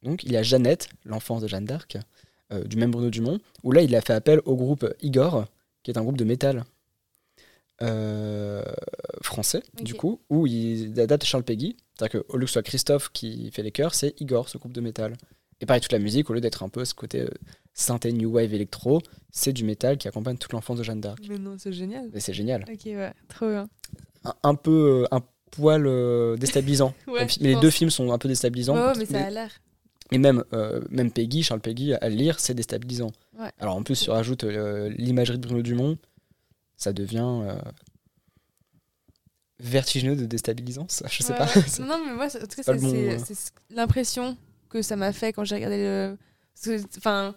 B: donc il y a Jeannette, l'enfance de Jeanne d'Arc, du même Bruno Dumont, où là il a fait appel au groupe Igor, qui est un groupe de métal euh, français, du coup, où il adapte Charles Péguy. C'est-à-dire qu'au lieu que ce soit Christophe qui fait les chœurs, c'est Igor, ce groupe de métal. Et pareil, toute la musique, au lieu d'être un peu ce côté euh, synthé, new wave, électro, c'est du métal qui accompagne toute l'enfance de Jeanne d'Arc.
E: Mais non, c'est génial.
B: Et c'est génial.
E: Ok, ouais, trop bien.
B: Un, un peu, euh, un poil euh, déstabilisant.
E: Ouais,
B: mais les
E: pense.
B: deux films sont un peu déstabilisants.
E: Ouais, ouais, mais ça
B: mais-
E: a l'air.
B: Et même, euh, même Peggy, Charles Peggy, à lire, c'est déstabilisant.
E: Ouais.
B: Alors en plus, tu rajoutes euh, l'imagerie de Bruno Dumont, ça devient. euh, vertigineux de déstabilisant, ça, je sais
E: Ouais,
B: pas.
E: ouais. Non, mais moi, en tout cas, c'est
B: bon, euh.
E: l'impression que ça m'a fait quand j'ai regardé le. Enfin,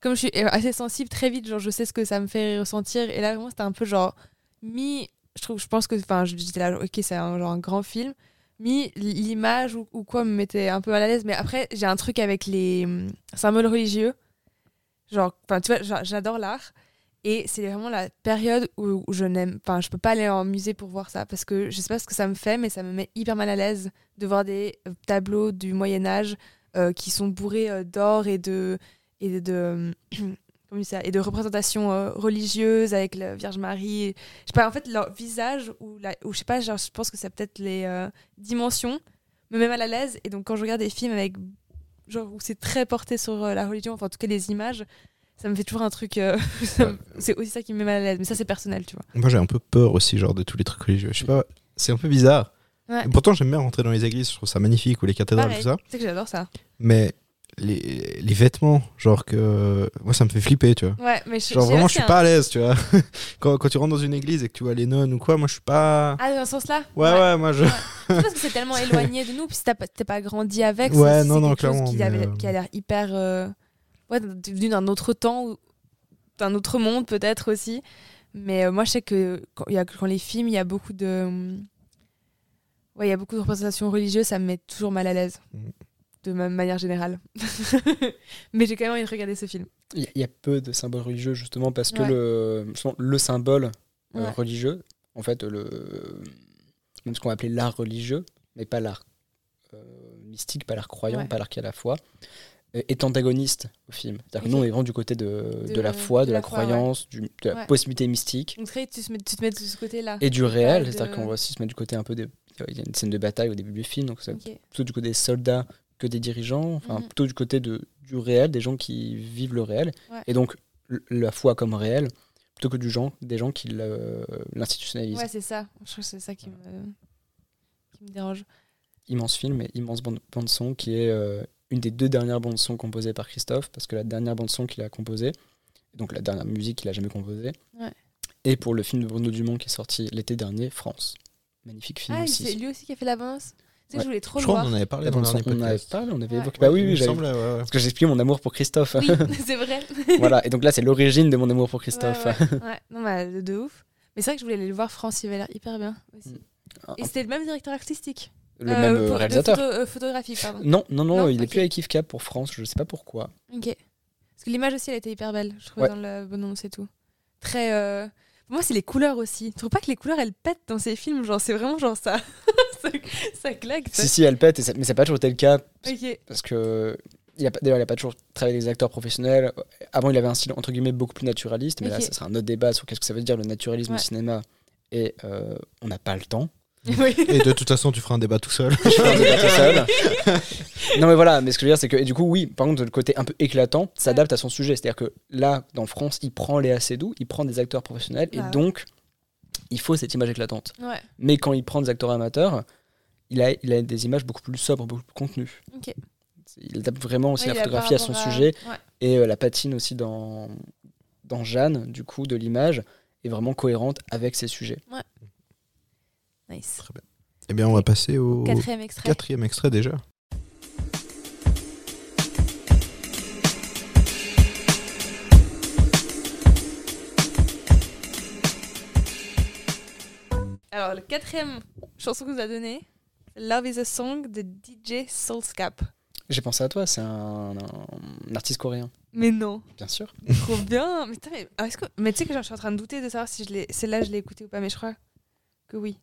E: comme je suis assez sensible, très vite, genre, je sais ce que ça me fait ressentir. Et là, vraiment, c'était un peu genre. Mi. Je, trouve, je pense que. Enfin, j'étais là, ok, c'est un, genre un grand film. Mi, l'image ou, ou quoi me mettait un peu mal à l'aise. Mais après, j'ai un truc avec les hum, symboles religieux. Genre, enfin, tu vois, j'a- j'adore l'art. Et c'est vraiment la période où, je n'aime. Enfin, je peux pas aller en musée pour voir ça parce que je sais pas ce que ça me fait, mais ça me met hyper mal à l'aise de voir des euh, tableaux du Moyen-Âge euh, qui sont bourrés euh, d'or et de. Et de, de comment ça Et de représentations religieuses avec la Vierge Marie. Je sais pas, en fait, leur visage, ou, la, ou je sais pas, genre, je pense que c'est peut-être les dimensions, me met mal à l'aise. Et donc, quand je regarde des films avec. Genre, où c'est très porté sur la religion, enfin, en tout cas, les images ça me fait toujours un truc. euh, ça c'est aussi ça qui me met mal à l'aise. Mais ça, c'est personnel, tu vois.
D: Moi, j'ai un peu peur aussi, genre, de tous les trucs religieux. Je sais pas, c'est un peu bizarre.
E: Ouais.
D: Pourtant, j'aime bien rentrer dans les églises, je trouve ça magnifique, ou les cathédrales,
E: Pareil.
D: tout ça.
E: Tu sais que j'adore ça.
D: Mais les, les vêtements, genre que. Moi, ça me fait flipper, tu vois.
E: Ouais, mais je,
D: Genre, vraiment, je suis
E: un-
D: pas à l'aise, tu vois. quand, quand tu rentres dans une église et que tu vois les nonnes ou quoi, moi, je suis pas.
E: Ah, dans ce sens-là?
D: Ouais, ouais, moi, je.
E: C'est parce que c'est tellement éloigné de nous, puis si t'as pas- t'es pas grandi avec,
D: Ouais,
E: c'est-
D: non, non,
E: chose
D: clairement,
E: Qui,
D: mais,
E: avait-
D: euh,
E: qui a l'air hyper. euh, Ouais, venu d'un autre temps, d'un autre monde, peut-être aussi. Mais euh, moi, je sais que quand, il y a, quand les films, il y a beaucoup de. Ouais, il y a beaucoup de représentations religieuses, ça me met toujours mal à l'aise.
D: Mm.
E: De ma manière générale. Mais j'ai quand même envie de regarder ce film.
B: Il y, a- il y a peu de symboles religieux justement parce que
E: Ouais.
B: le, le symbole euh,
E: Ouais.
B: religieux, en fait, le, même ce qu'on va appeler l'art religieux, mais pas l'art euh, mystique, pas l'art croyant,
E: Ouais.
B: pas l'art qui a la foi, est antagoniste au film. C'est-à-dire que nous, on est vraiment du côté de, de,
E: De-
B: la foi, de,
E: de
B: la,
E: la foi, ouais.
B: croyance, du- de la
E: Ouais.
B: possibilité mystique
E: Donc, tu, te mets, tu te mets de ce côté-là.
B: et du réel. C'est-à-dire qu'on va aussi se mettre du côté un peu des. Il y a une scène de bataille au début du film, donc c'est plutôt du côté des soldats que des dirigeants, enfin
E: Mhm.
B: plutôt du côté de, du réel, des gens qui vivent le réel,
E: Ouais.
B: et donc la foi comme réel, plutôt que du genre, des gens qui l'institutionnalisent.
E: Ouais, c'est ça. Je trouve que c'est ça qui me, qui me dérange.
B: Immense film et immense bande, bande son qui est euh, une des deux dernières bandes son composées par Christophe, parce que la dernière bande son qu'il a composée, donc la dernière musique qu'il a jamais composée,
E: Ouais.
B: et pour le film de Bruno Dumont qui est sorti l'été dernier, France. Magnifique film
E: Ah,
B: aussi.
E: c'est lui aussi qui a fait la bande-annonce Tu sais que
B: Ouais.
E: je voulais trop
D: Je
E: le
D: crois
E: voir.
D: qu'on en avait parlé dans le
B: bande
D: dernier
B: on avait parlé, on avait
E: Ouais.
B: évoqué. Bah oui, oui, j'avais-
D: semble, ouais, ouais.
B: parce que j'explique mon amour pour Christophe.
E: Oui, c'est vrai.
B: voilà, et donc là c'est l'origine de mon amour pour Christophe.
E: Ouais, ouais. Ouais, non, bah, de, de ouf. Mais c'est vrai que je voulais aller le voir, France, il avait l'air hyper bien aussi.
B: Mm.
E: Et c'était le même directeur artistique
B: Le
E: Euh,
B: même euh,
E: pour-
B: réalisateur.
E: photo- euh, photographique, pardon.
B: Non, non, non,
E: Non,
B: il est
E: ok.
B: plus avec Yves Cap pour France, je sais pas pourquoi.
E: Ok. Parce que l'image aussi, elle était hyper belle, je trouvais,
B: Ouais.
E: dans le bon annonce et tout. Très. Pour moi, c'est les couleurs aussi. Tu trouves pas que les couleurs, elles pètent dans ces films Genre, c'est vraiment genre ça. ça, ça claque. ça.
B: Si, si, elle pète, et ça- mais c'est pas toujours été le cas,
E: Ok.
B: parce que. D'ailleurs, il a pas toujours travaillé avec des acteurs professionnels. Avant, il avait un style entre guillemets beaucoup plus naturaliste, mais là, ça sera un autre débat sur qu'est-ce que ça veut dire le naturalisme
E: Ouais.
B: au cinéma. Et euh, on n'a pas le temps.
E: oui.
D: Et de toute façon, tu feras un débat tout seul.
B: Je fais un débat tout seul. non, mais voilà, mais ce que je veux dire, c'est que, et du coup, oui, par contre, le côté un peu éclatant s'adapte à son sujet. C'est-à-dire que là, dans France, il prend Léa Seydoux, il prend des acteurs professionnels,
E: Ah ouais.
B: et donc, il faut cette image éclatante.
E: Ouais.
B: Mais quand il prend des acteurs amateurs, il a, il a des images beaucoup plus sobres, beaucoup plus contenues. Il adapte vraiment aussi
E: Ouais,
B: la photographie à son sujet
E: Ouais.
B: et euh, la patine aussi dans, dans Jeanne, du coup, de l'image, est vraiment cohérente avec ses sujets.
E: Nice.
D: Eh bien, on va passer au
E: Quatrième extrait.
D: quatrième extrait déjà.
E: Alors, la quatrième chanson qu'on nous a donnée, Love is a Song de DJ Soulscap.
B: J'ai pensé à toi, c'est un, un artiste coréen,
E: Mais non,
B: bien sûr.
E: trop bien. Mais, mais, ah, est-ce que- mais tu sais que genre, je suis en train de douter de savoir si je l'ai- celle-là je l'ai écoutée ou pas, mais je crois que oui.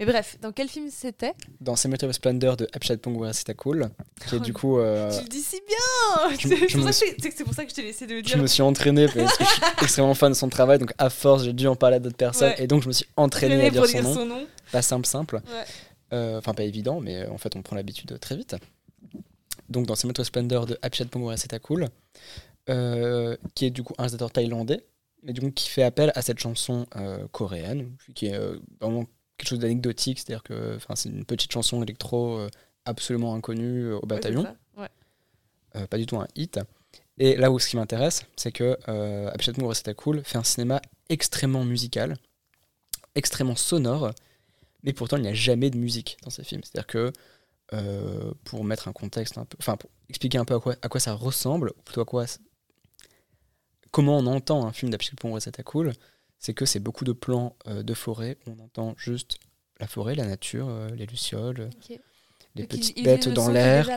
E: Mais bref, dans quel film c'était?
B: Dans Cemetery of Splendor de Apchat Pongwara Cool, qui est
E: Oh,
B: du coup. euh,
E: Tu le dis si bien
B: je-
E: C'est
B: je
E: pour, je- pour ça que je t'ai laissé de le
B: je
E: dire.
B: me suis entraîné parce que je suis extrêmement fan de son travail, donc à force j'ai dû en parler à d'autres personnes
E: Ouais.
B: et donc je me suis entraîné à dire
E: pour
B: son
E: dire
B: nom.
E: son nom.
B: Pas simple, simple.
E: Ouais.
B: Euh, Enfin, pas évident, mais euh, en fait on prend l'habitude très vite. Donc dans Cemetery of Splendor de Apchat Cool, euh, qui est du coup un réalisateur thaïlandais, mais du coup qui fait appel à cette chanson coréenne, qui est vraiment quelque chose d'anecdotique, c'est-à-dire que c'est une petite chanson électro euh, absolument inconnue euh, au bataillon.
E: Ouais, c'est ça. Ouais.
B: euh, pas du tout un hit. Et là où ce qui m'intéresse, c'est que euh, Moore Cool fait un cinéma extrêmement musical, extrêmement sonore, mais pourtant il n'y a jamais de musique dans ces films. C'est-à-dire que euh, pour mettre un contexte un peu, enfin pour expliquer un peu à quoi, à quoi ça ressemble, ou plutôt à quoi, comment on entend un film d'Apchil Pong Cool, c'est que c'est beaucoup de plans euh, de forêt on entend juste la forêt, la nature, euh, les lucioles, les
E: Donc, il-
B: petites
E: il
B: bêtes dans l'air.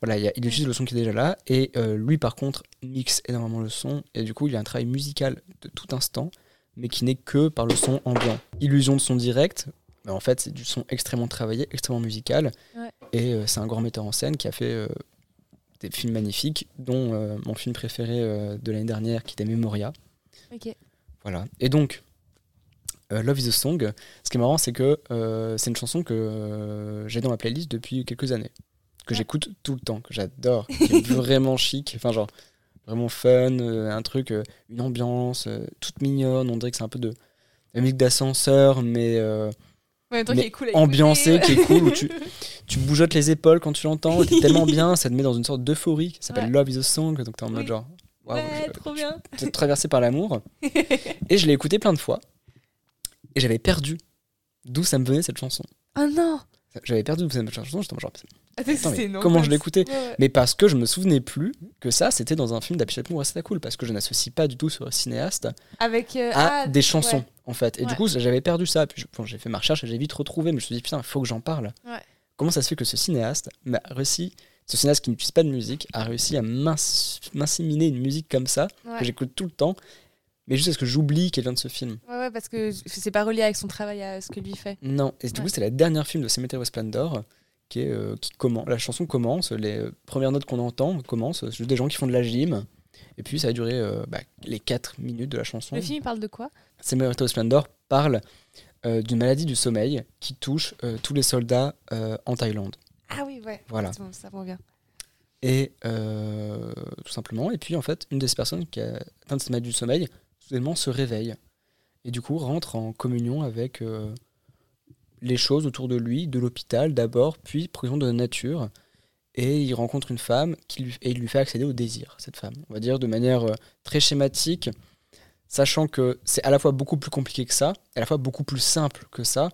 B: Voilà, il, y a- il utilise le son qui est déjà là, et euh, lui par contre mixe énormément le son, et du coup il y a un travail musical de tout instant, mais qui n'est que par le son ambiant. Illusion de son direct, mais en fait c'est du son extrêmement travaillé, extrêmement musical,
E: Ouais.
B: et euh, c'est un grand metteur en scène qui a fait euh, des films magnifiques, dont euh, mon film préféré euh, de l'année dernière qui était Memoria.
E: Ok.
B: Voilà. Et donc, euh, Love is a Song, ce qui est marrant, c'est que euh, c'est une chanson que euh, j'ai dans ma playlist depuis quelques années, que
E: Ouais.
B: j'écoute tout le temps, que j'adore, qui est vraiment chic, enfin genre vraiment fun, un truc, une ambiance toute mignonne, on dirait que c'est un peu de la musique d'ascenseur, mais
E: Ouais,
B: Mais
E: qui est cool écouter,
B: ambiancé, qui est cool, où tu, tu bougeottes les épaules quand tu l'entends, t'es tellement bien, ça te met dans une sorte d'euphorie qui s'appelle
E: Ouais.
B: Love is a Song, donc t'es en mode
E: Oui.
B: genre, waouh,
E: ouais,
B: je-
E: trop bien.
B: traversé par l'amour. Et je l'ai écouté plein de fois. Et j'avais perdu d'où ça me venait cette chanson.
E: Oh non
B: J'avais perdu d'où ça me venait cette chanson. J'étais genre,
E: Attends,
B: Attends, mais comment je l'écoutais
E: Ouais,
B: mais parce que je me souvenais plus que ça, c'était dans un film d'Apichat Moore, c'était cool. Parce que je n'associe pas du tout ce cinéaste
E: Avec euh,
B: à
E: ah,
B: des chansons,
E: ouais.
B: en fait. Et du coup, j'avais perdu ça. Puis bon, j'ai fait ma recherche et j'ai vite retrouvé. Mais je me suis dit, putain, il faut que j'en parle. Comment ça se fait que ce cinéaste m'a réussi, ce cinéaste qui n'utilise pas de musique, a réussi à m'ins- m'inséminer une musique comme ça,
E: Ouais.
B: que j'écoute tout le temps, mais juste parce que j'oublie qu'elle vient de ce film.
E: Ouais, ouais, parce que c'est pas relié avec son travail à ce que lui fait.
B: Non, et du coup, c'est la dernière film de Cemetery Splendor qui est euh, qui commence. La chanson commence, les euh, premières notes qu'on entend commencent, c'est juste des gens qui font de la gym. Et puis ça a duré euh, bah, les 4 minutes de la chanson.
E: Le film, il parle de quoi?
B: Cemetery Splendor parle euh, d'une maladie du sommeil qui touche tous les soldats en Thaïlande.
E: Ah oui, ouais.
B: Voilà.
E: Ça me revient.
B: Et euh, tout simplement, et puis en fait, une de ces personnes qui a atteint de cette maladie du sommeil, soudainement se réveille. Et du coup, rentre en communion avec euh, les choses autour de lui, de l'hôpital d'abord, puis progression de la nature. Et il rencontre une femme qui lui, et il lui fait accéder au désir, cette femme. On va dire de manière euh, très schématique, sachant que c'est à la fois beaucoup plus compliqué que ça, et à la fois beaucoup plus simple que ça,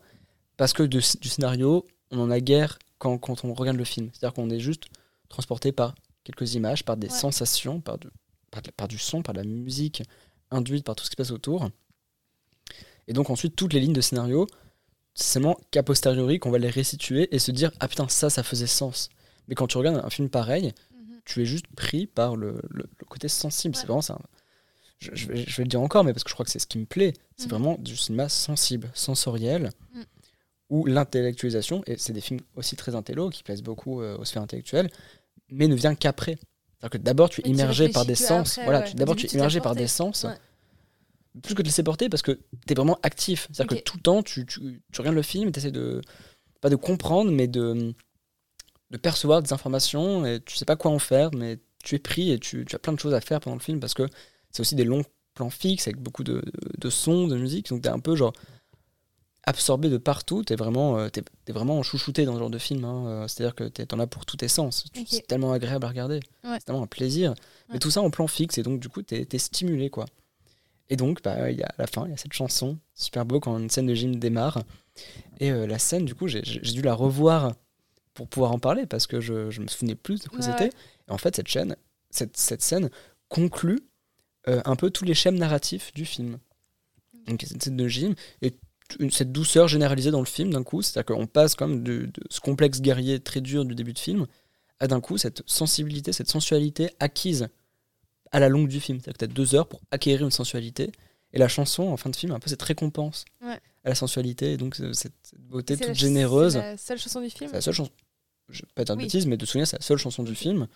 B: parce que de- du scénario, on en a guère quand, quand on regarde le film. C'est-à-dire qu'on est juste transporté par quelques images, par des
E: Ouais.
B: sensations, par, de- par, de- par du son, par de la musique induite par tout ce qui se passe autour. Et donc ensuite, toutes les lignes de scénario, c'est seulement qu'a posteriori qu'on va les restituer et se dire Ah putain, ça, ça faisait sens. Mais quand tu regardes un film pareil,
E: Mhm.
B: tu es juste pris par le, le- le côté sensible.
E: Ouais.
B: C'est vraiment ça. Je, je vais, je vais le dire encore, mais parce que je crois que c'est ce qui me plaît. C'est
E: Mhm.
B: vraiment du cinéma sensible, sensoriel,
E: Mm.
B: Où l'intellectualisation, et c'est des films aussi très intello qui plaisent beaucoup euh, aux sphères intellectuelles, mais ne vient qu'après. C'est-à-dire que d'abord tu es immergé par des sens.
E: après,
B: voilà,
E: ouais.
B: d'abord tu es immergé par des sens.
E: Ouais.
B: Plus que de laisser porter parce que tu es vraiment actif. C'est-à-dire que tout le temps tu, tu, tu regardes le film et tu essaies de. pas de comprendre, mais de, de percevoir des informations et tu sais pas quoi en faire, mais tu es pris et tu, tu as plein de choses à faire pendant le film parce que c'est aussi des longs plans fixes avec beaucoup de, de sons, de musique. Donc tu es un peu genre absorbé de partout. Tu es vraiment, euh, vraiment chouchouté dans ce genre de film. hein. Euh, C'est-à-dire que tu en as pour tous tes sens. C'est tellement agréable à regarder.
E: Ouais.
B: C'est tellement un plaisir. Mais tout ça en plan fixe et donc du coup tu es, stimulé quoi. Et donc bah, il y a, à la fin il y a cette chanson super beau quand une scène de gym démarre. Et euh, la scène du coup j'ai dû la revoir pour pouvoir en parler parce que je, je me souvenais plus de quoi
E: Ouais,
B: c'était. Et en fait cette chaîne, cette, cette scène conclut euh, un peu tous les schèmes narratifs du film. Donc cette scène de gym et une- cette douceur généralisée dans le film d'un coup, c'est-à-dire qu'on passe comme de, de ce complexe guerrier très dur du début de film à d'un coup cette sensibilité, cette sensualité acquise à la longue du film. C'est-à-dire que tu as deux heures pour acquérir une sensualité et la chanson en fin de film un peu cette récompense
E: Ouais.
B: à la sensualité et donc cette, beauté toute
E: la-
B: généreuse.
E: C'est la seule chanson du film.
B: C'est la seule chanson. Je vais pas dire de
E: Oui.
B: bêtises, mais de souvenir, c'est la seule chanson du film.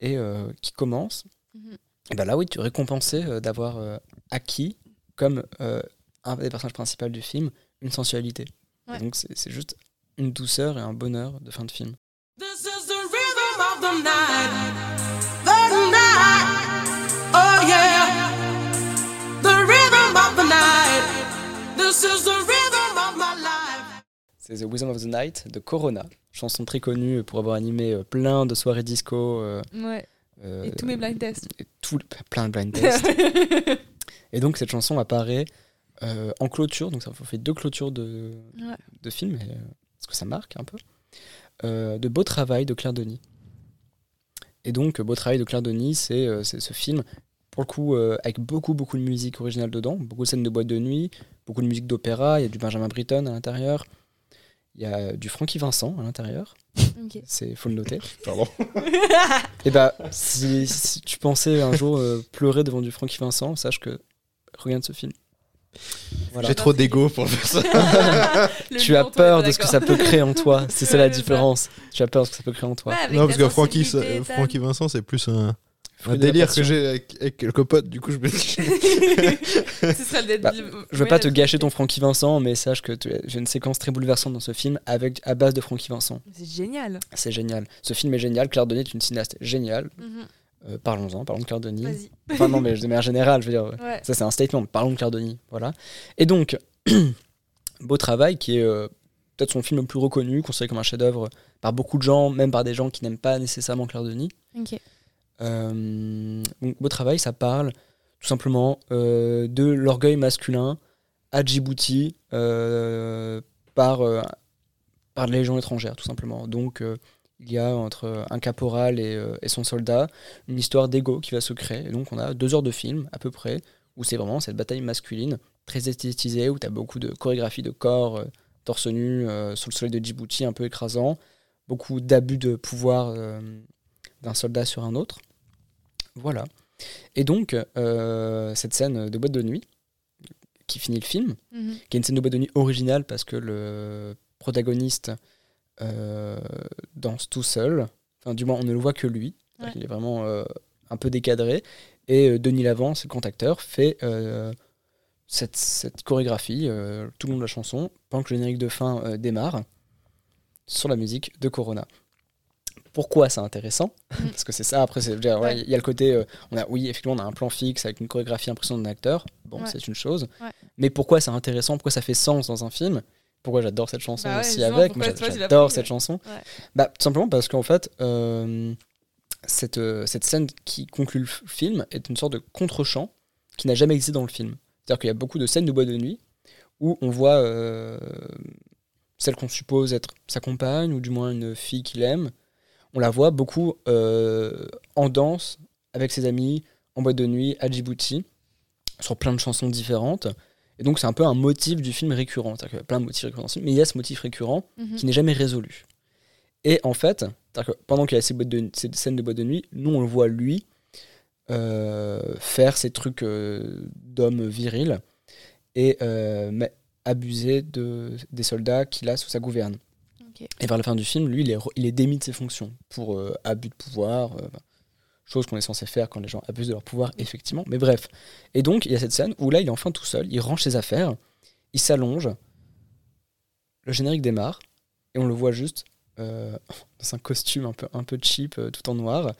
B: Et euh, qui commence.
E: Mhm.
B: Et ben là, oui, tu es récompensé euh, d'avoir euh, acquis, comme euh, un des personnages principaux du film, une sensualité. Et
E: Ouais.
B: donc, c'est juste une douceur et un bonheur de fin de film.
G: This is the rhythm of the night. The night. Oh yeah. The rhythm of the night. This is the rhythm of my life.
B: C'est The Wisdom of the Night de Corona, chanson très connue pour avoir animé euh, plein de soirées disco. euh,
E: Ouais.
B: euh,
E: Et tous mes blind tests.
B: et tout- plein de blind tests. Et donc cette chanson apparaît euh, en clôture, donc ça fait deux clôtures de,
E: Ouais.
B: de films, et, euh, parce que ça marque un peu, euh, de Beau Travail de Claire Denis. Et donc, Beau Travail de Claire Denis, c'est euh, c'est ce film, pour le coup, euh, avec beaucoup, beaucoup de musique originale dedans, beaucoup de scènes de boîte de nuit, beaucoup de musique d'opéra, il y a du Benjamin Britten à l'intérieur, il y a du Francky Vincent à l'intérieur,
E: Ok.
B: c'est faut le noter.
D: Pardon.
B: Et bah, si, si tu pensais un jour euh, pleurer devant du Francky Vincent, sache que regarde ce film. Voilà.
D: J'ai trop d'ego pour faire ça.
B: Tu as peur de ce que ça peut créer en toi. C'est ça la différence. Tu as peur de ce que ça peut créer en toi.
E: Ouais,
D: non, parce que Francky. Francky Vincent, c'est plus un, délire que j'ai avec, avec quelques potes. Du coup, je me dis.
E: Ce
B: Bah, Je veux pas te gâcher ton Francky Vincent, mais sache que j'ai une séquence très bouleversante dans ce film avec à base de Francky Vincent.
E: C'est génial.
B: C'est génial. Ce film est génial. Claire Denis est une cinéaste géniale.
E: Mhm.
B: Euh, Parlons-en, parlons de Claire Denis.
E: Vas-y.
B: Enfin non, mais de manière générale, je veux dire.
E: Ouais.
B: Ça, c'est un statement. Parlons de Claire Denis. Voilà. Et donc, Beau Travail, qui est euh, peut-être son film le plus reconnu, considéré comme un chef-d'œuvre par beaucoup de gens, même par des gens qui n'aiment pas nécessairement Claire Denis.
E: Ok.
B: Euh, donc, Beau Travail, ça parle tout simplement euh, de l'orgueil masculin à Djibouti euh, par, euh, par les légions étrangères, tout simplement. Donc, euh, il y a entre un caporal et, euh, et son soldat une histoire d'ego qui va se créer. Et donc, on a deux heures de film, à peu près, où c'est vraiment cette bataille masculine, très esthétisée, où tu as beaucoup de chorégraphie de corps, euh, torse nu, euh, sur le soleil de Djibouti, un peu écrasant, beaucoup d'abus de pouvoir euh, d'un soldat sur un autre. Voilà. Et donc, cette scène de boîte de nuit, qui finit le film,
E: Mhm.
B: qui est une scène de boîte de nuit originale parce que le protagoniste euh, danse tout seul. Enfin, du moins, on ne le voit que lui.
E: Ouais.
B: Il est vraiment euh, un peu décadré. Et euh, Denis Lavance, le grand acteur, fait cette, cette chorégraphie tout le long de la chanson pendant que le générique de fin démarre sur la musique de Corona. Pourquoi c'est intéressant?
E: Mm.
B: Parce que c'est ça, après, c'est- il
E: Ouais.
B: y a le côté, euh, on a, oui, effectivement, on a un plan fixe avec une chorégraphie impressionnante d'un acteur, bon,
E: Ouais.
B: c'est une chose,
E: Ouais.
B: mais pourquoi c'est intéressant, pourquoi ça fait sens dans un film? Pourquoi j'adore cette chanson
E: Bah ouais,
B: aussi avec j'adore cette
E: ouais.
B: chanson.
E: Ouais.
B: Bah, tout simplement parce qu'en fait, euh, cette, euh, cette scène qui conclut le film est une sorte de contre-champ qui n'a jamais existé dans le film. C'est-à-dire qu'il y a beaucoup de scènes de bois de nuit où on voit euh, celle qu'on suppose être sa compagne ou du moins une fille qu'il aime. On la voit beaucoup en danse avec ses amis en boîte de nuit à Djibouti sur plein de chansons différentes. Et donc c'est un peu un motif du film récurrent. C'est-à-dire qu'il y a plein de motifs récurrents dans le film, mais il y a ce motif récurrent
E: Mhm.
B: qui n'est jamais résolu. Et en fait, que pendant qu'il y a ces, de, ces scènes de boîte de nuit, nous on le voit lui euh, faire ces trucs euh, d'homme viril et euh, mais abuser de, des soldats qu'il a sous sa gouverne. Et vers la fin du film, lui, il est, il est démis de ses fonctions pour abus de pouvoir, chose qu'on est censé faire quand les gens abusent de leur pouvoir, effectivement. Mais bref. Et donc, il y a cette scène où là, il est enfin tout seul, il range ses affaires, il s'allonge, le générique démarre, et on le voit juste euh, dans un costume un peu, un peu cheap, euh, tout en noir,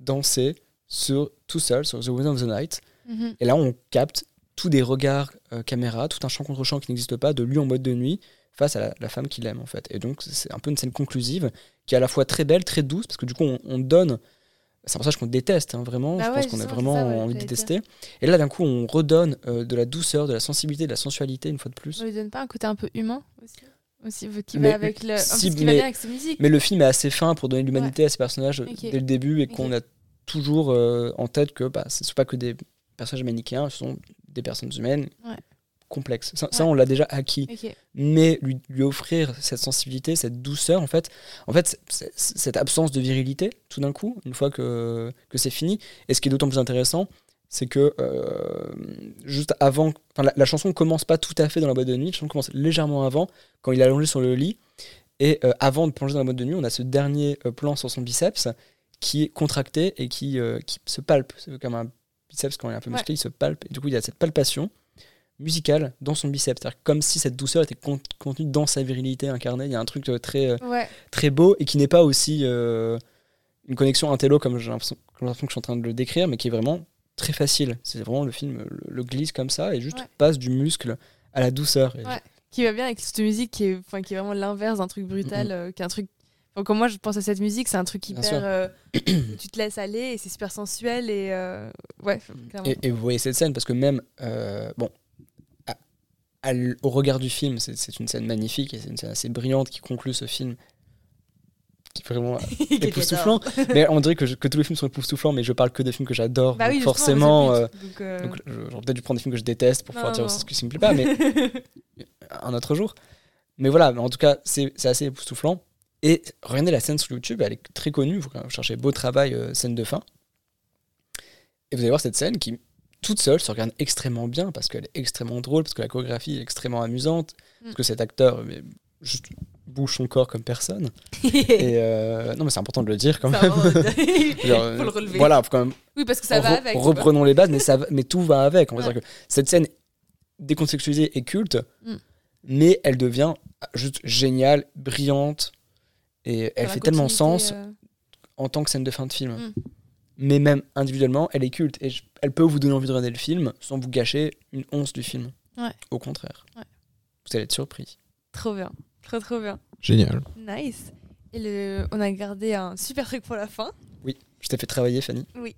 B: danser sur, tout seul sur The Winds of the Night.
E: Mhm.
B: Et là, on capte tous des regards euh, caméra, tout un champ contre champ qui n'existe pas, de lui en mode de nuit face à la, la femme qu'il aime en fait. Et donc c'est un peu une scène conclusive qui est à la fois très belle, très douce, parce que du coup on, on donne. C'est un personnage qu'on déteste, hein, vraiment.
E: Bah
B: je
E: ouais,
B: pense qu'on a vraiment
E: ça, ouais,
B: envie de détester. Et là, d'un coup, on redonne euh, de la douceur, de la sensibilité, de la sensualité, une fois de plus.
E: On lui donne pas un côté un peu humain aussi, aussi qui
B: Mais-
E: va avec le.
B: si,
E: plus, qui va
B: mais-
E: bien avec ses musiques.
B: Mais le film est assez fin pour donner de l'humanité à ces personnages
E: Ok.
B: dès le début et qu'on a toujours euh, en tête que bah, ce ne sont pas que des personnages manichéens, ce sont des personnes humaines
E: Ouais.
B: Complexes. Ça, on l'a déjà acquis. Mais lui, lui offrir cette sensibilité, cette douceur, en fait, en fait, cette absence de virilité, tout d'un coup, une fois que, que c'est fini. Et ce qui est d'autant plus intéressant, c'est que euh, juste avant, la, la chanson commence pas tout à fait dans la boîte de nuit, la chanson commence légèrement avant, quand il est allongé sur le lit. Et euh, avant de plonger dans la boîte de nuit, on a ce dernier euh, plan sur son biceps qui est contracté et qui, qui se palpe. C'est comme un biceps quand il est un peu
E: Ouais.
B: musclé, il se palpe. Et du coup, il y a cette palpation musicale dans son biceps. C'est-à-dire comme si cette douceur était con- contenue dans sa virilité incarnée. Il y a un truc euh, très, euh,
E: Ouais.
B: très beau et qui n'est pas aussi euh, une connexion intello comme j'ai l'impression que je suis en train de le décrire, mais qui est vraiment très facile. C'est vraiment le film le, le glisse comme ça et juste
E: Ouais.
B: passe du muscle à la douceur.
E: Ouais. Qui va bien avec cette musique qui est, enfin, qui est vraiment l'inverse d'un truc brutal, euh, qui est un truc. Quand moi je pense à cette musique, c'est un truc hyper. euh, tu te laisses aller et c'est super sensuel et. euh, ouais.
B: Et, et vous voyez cette scène parce que même, euh, bon, au regard du film, c'est une scène magnifique et c'est une scène assez brillante qui conclut ce film. Qui est vraiment époustouflant. mais on dirait que, je- que tous les films sont époustouflants, mais je parle que des films que j'adore.
E: Bah oui,
B: forcément, euh.
E: Donc, euh,
B: donc, j'aurais peut-être dû prendre des films que je déteste pour
E: Non,
B: pouvoir dire
E: non.
B: ce qui ne me plaît pas, mais un autre jour. Mais voilà, mais en tout cas, c'est c'est assez époustouflant. Et regardez la scène sur YouTube, elle est très connue. Vous cherchez beau travail, euh, scène de fin. Et vous allez voir cette scène qui, toute seule, se regarde extrêmement bien parce qu'elle est extrêmement drôle, parce que la chorégraphie est extrêmement amusante, parce
E: Mm.
B: que cet acteur mais, juste bouge son corps comme personne. Et euh, non, mais c'est important de le dire quand même. Il
E: Faut le relever.
B: Voilà, faut quand même
E: Oui, parce que ça va
B: Re-
E: avec.
B: reprenons les bases, mais, ça va- mais tout va avec. On va
E: Ouais.
B: dire que cette scène décontextualisée est culte,
E: Mm.
B: mais elle devient juste géniale, brillante, et elle
E: Dans
B: fait tellement sens
E: euh,
B: en tant que scène de fin de film.
E: Mm.
B: Mais même individuellement, elle est culte, et je- elle peut vous donner envie de regarder le film sans vous gâcher une once du film.
E: Ouais.
B: Au contraire.
E: Ouais.
B: Vous allez être surpris.
E: Trop bien. Trop, trop bien.
D: Génial.
E: Nice. Et le... on a gardé un super truc pour la fin.
B: Oui, je t'ai fait travailler, Fanny.
E: Oui.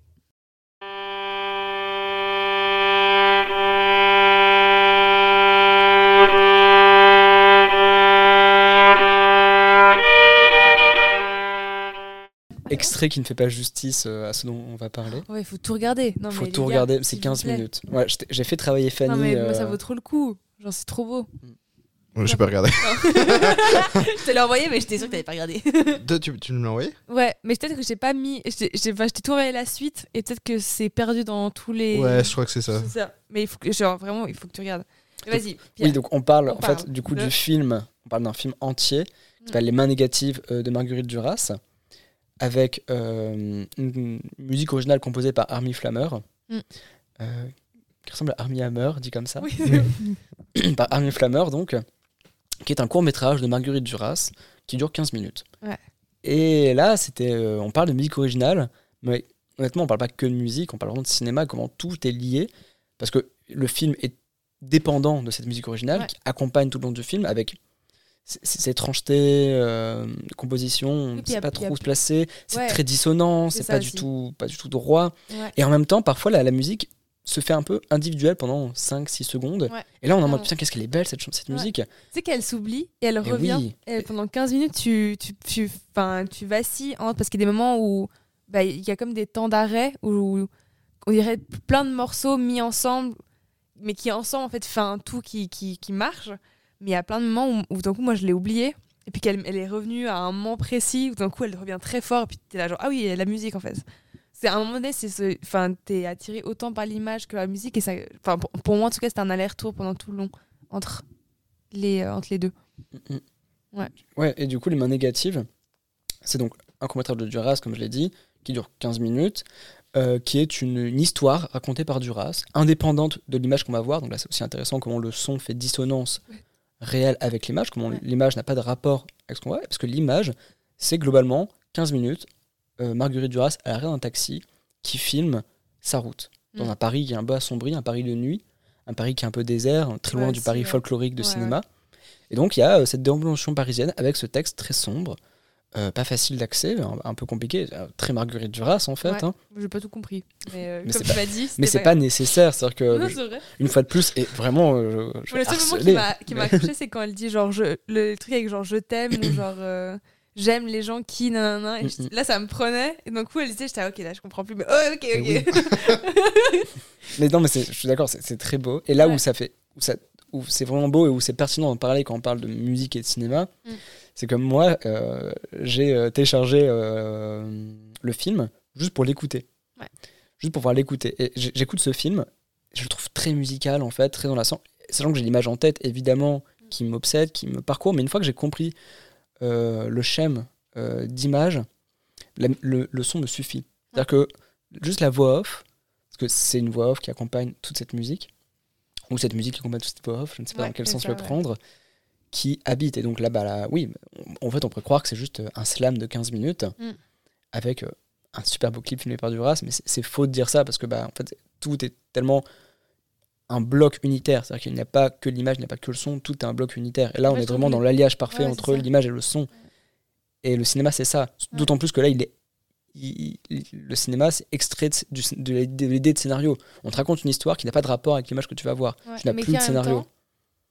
B: Extrait qui ne fait pas justice euh, à ce dont on va parler.
E: Ouais, il faut tout regarder. Non,
B: Il faut
E: mais
B: tout
E: gars,
B: regarder, c'est
E: s'il vous
B: 15
E: plaît.
B: minutes. Ouais, je j'ai fait travailler Fanny.
E: Non, mais moi, ça
B: euh,
E: vaut trop le coup. Genre, c'est trop beau.
D: Ouais, J'ai pas regardé.
E: je te l'ai envoyé, mais j'étais sûre que t'avais pas regardé.
D: Toi, tu, tu me l'as envoyé?
E: Ouais, mais peut-être que j'ai pas mis. J'ai j'ai tout envoyé la suite et peut-être que c'est perdu dans tous les.
D: Ouais, je crois que c'est ça.
E: Mais il faut que, genre, vraiment, il faut que tu regardes. Vas-y.
B: Oui, donc on parle,
E: On
B: en
E: parle
B: fait du coup
E: de-
B: du film, on parle d'un film entier qui s'appelle Les mains négatives euh, de Marguerite Duras, avec euh, une musique originale composée par Armie Flammer,
E: Mm.
B: euh, qui ressemble à Armie Hammer, dit comme ça,
E: Oui,
B: par Armie Flammer donc, qui est un court métrage de Marguerite Duras qui dure 15 minutes.
E: Ouais.
B: Et là, c'était, euh, on parle de musique originale, mais honnêtement, on parle pas que de musique, on parle vraiment de cinéma, comment tout est lié, parce que le film est dépendant de cette musique originale
E: Ouais.
B: qui accompagne tout le long du film avec ces étrangetés, euh, compositions, on ne sait pas trop où se placer, c'est
E: Ouais.
B: très dissonant,
E: C'est
B: pas du tout, pas du tout droit.
E: Ouais.
B: Et en même temps, parfois, la, la musique se fait un peu individuelle pendant 5-6 secondes.
E: Ouais.
B: Et là, on est en mode, putain, qu'est-ce qu'elle est belle cette, cette musique.
E: Tu sais qu'elle s'oublie et elle
B: Et
E: revient.
B: oui.
E: Et pendant 15 minutes, tu, tu, tu, tu vacilles. Parce qu'il y a des moments où bah, il y a comme des temps d'arrêt où on dirait plein de morceaux mis ensemble, mais qui ensemble en fait fait un tout qui, qui, qui marche. Mais il y a plein de moments où, où d'un coup, moi je l'ai oublié. Et puis qu'elle elle est revenue à un moment précis où d'un coup elle revient très fort. Et puis t'es là, genre, ah oui, la musique en fait. C'est à un moment donné, c'est ce, enfin, t'es attiré autant par l'image que la musique. Et ça, enfin, pour, pour moi en tout cas, c'était un aller-retour pendant tout le long entre les, euh, entre les deux.
B: Mm.
E: Ouais.
B: Ouais, et du coup, les mains négatives, c'est donc un court-métrage de Duras, comme je l'ai dit, qui dure 15 minutes, euh, qui est une, une histoire racontée par Duras, indépendante de l'image qu'on va voir. Donc là, c'est aussi intéressant comment le son fait dissonance réelle avec l'image, comment
E: Ouais.
B: l'image n'a pas de rapport avec ce qu'on voit, parce que l'image, c'est globalement 15 minutes, euh, Marguerite Duras à l'arrière d'un taxi qui filme sa route dans
E: Mm.
B: un Paris qui est un peu assombri, un Paris de nuit, un Paris qui est un peu désert, très loin du Paris
E: vrai.
B: folklorique de
E: Ouais,
B: cinéma. Et donc il y a euh, cette déambulation parisienne avec ce texte très sombre, euh, pas facile d'accès, un, un peu compliqué, euh, très Marguerite Duras en fait.
E: Ouais.
B: hein.
E: J'ai pas tout compris. Mais, euh,
B: Mais
E: comme tu m'as dit,
B: Mais c'est
E: c'était
B: pas nécessaire, c'est-à-dire que
E: Non,
B: une fois de plus, et vraiment, euh, je,
E: Le seul moment qui m'a accroché, c'est quand elle dit genre je, le truc avec genre je t'aime ou genre j'aime les gens qui nanana. Et je-
B: Mm, mm.
E: là, ça me prenait. Et d'un coup, elle disait j'étais ah, ok là, je comprends plus. Mais oh, ok ok.
B: Mais non, mais je suis d'accord, c'est très beau. Et là
E: Ouais.
B: où ça fait, où où c'est vraiment beau et où c'est pertinent d'en parler quand on parle de musique et de cinéma,
E: Mm.
B: C'est comme moi, euh, j'ai euh, téléchargé euh, le film juste pour l'écouter,
E: Ouais.
B: juste pour pouvoir l'écouter. Et j'écoute ce film, je le trouve très musical en fait, très dans la sang, sachant que j'ai l'image en tête évidemment qui m'obsède, qui me parcourt, mais une fois que j'ai compris euh, le schème d'image, le, le son me suffit. C'est-à-dire que juste la voix off, parce que c'est une voix off qui accompagne toute cette musique, ou cette musique qui accompagne toute cette voix off, je ne sais pas
E: Ouais,
B: dans quel sens
E: ça,
B: le
E: ouais.
B: prendre, qui habite. Et donc là, bah, là oui, en fait, on pourrait croire que c'est juste un slam de 15 minutes,
E: Mm.
B: avec euh, un super beau clip filmé par Duras, mais c'est- faux de dire ça, parce que bah, en fait, tout est tellement un bloc unitaire, c'est-à-dire qu'il n'y a pas que l'image, il n'y a pas que le son, tout est un bloc unitaire. Et là,
E: Ouais,
B: on est vraiment dans l'alliage parfait
E: Ouais,
B: entre l'image et le son. Et le cinéma, c'est ça. D'autant plus que là, il est il- il- le cinéma, c'est extrait de, l'idée de l'idée de scénario. On te raconte une histoire qui n'a pas de rapport avec l'image que tu vas voir. Tu n'as plus de scénario.
E: temps,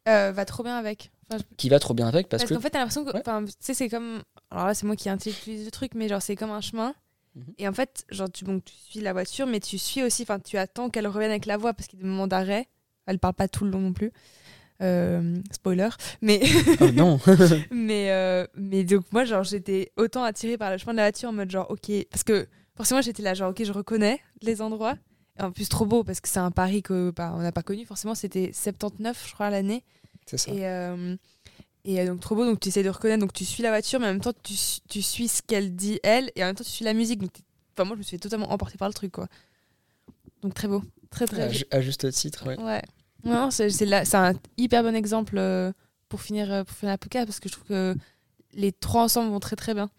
E: euh, va trop bien avec. Enfin, je-
B: qui va trop bien avec parce,
E: parce
B: que
E: qu'en fait, t'as l'impression que.
B: Ouais.
E: Enfin, tu sais, c'est comme. Alors là, c'est moi qui intellectualise le truc, mais genre, c'est comme un chemin.
B: Mhm.
E: Et en fait, genre, tu, bon, tu suis la voiture, mais tu suis aussi. Enfin, tu attends qu'elle revienne avec la voix parce qu'il y a des moments d'arrêt. Elle parle pas tout le long non plus. Euh, spoiler. Mais.
B: oh non
E: Mais, euh, mais donc, moi, genre, j'étais autant attirée par le chemin de la voiture en mode genre, ok. Parce que forcément, j'étais là, genre, ok, je reconnais les endroits. En plus, trop beau parce que c'est un Paris que bah, on n'a pas connu. Forcément, c'était 79, je crois, l'année.
B: c'est ça
E: Et, euh, et euh, donc, trop beau. Donc, tu essaies de reconnaître. Donc, tu suis la voiture, mais en même temps, tu, tu suis ce qu'elle dit, elle. Et en même temps, tu suis la musique. Donc, enfin, moi, je me suis totalement emporter par le truc, quoi. Donc, très beau. Très, très
B: à,
E: beau.
B: à juste titre ouais.
E: Ouais. Non, c'est un hyper bon exemple euh, pour finir, pour finir la podcast parce que je trouve que les trois ensemble vont très très bien.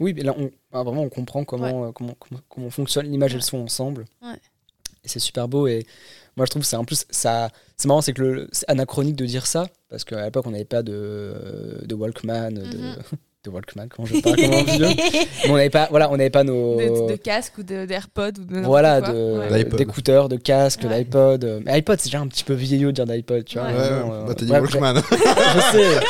B: Oui, mais là, on, ah, vraiment, on comprend comment, euh, comment, comment, comment fonctionne l'image et le son ensemble.
E: Ouais.
B: C'est super beau. Et moi, je trouve que c'est en plus, ça, c'est marrant, c'est anachronique de dire ça, parce qu'à l'époque, on n'avait pas de, Walkman,
E: Mhm.
B: Walkman, comment je parle, comment vieux. Mais on n'avait pas, voilà, on n'avait pas nos.
E: de, de casque ou de- d'AirPod ou de
B: voilà,
E: quoi.
B: de-
E: Ouais.
B: d'écouteurs, de casques,
E: Ouais.
B: d'iPod. Mais iPod, c'est déjà un petit peu vieillot de dire d'iPod, tu vois.
E: Ouais.
D: Ouais,
B: vraiment,
D: ouais,
B: euh,
D: bah, t'as dit Walkman.
B: Je sais.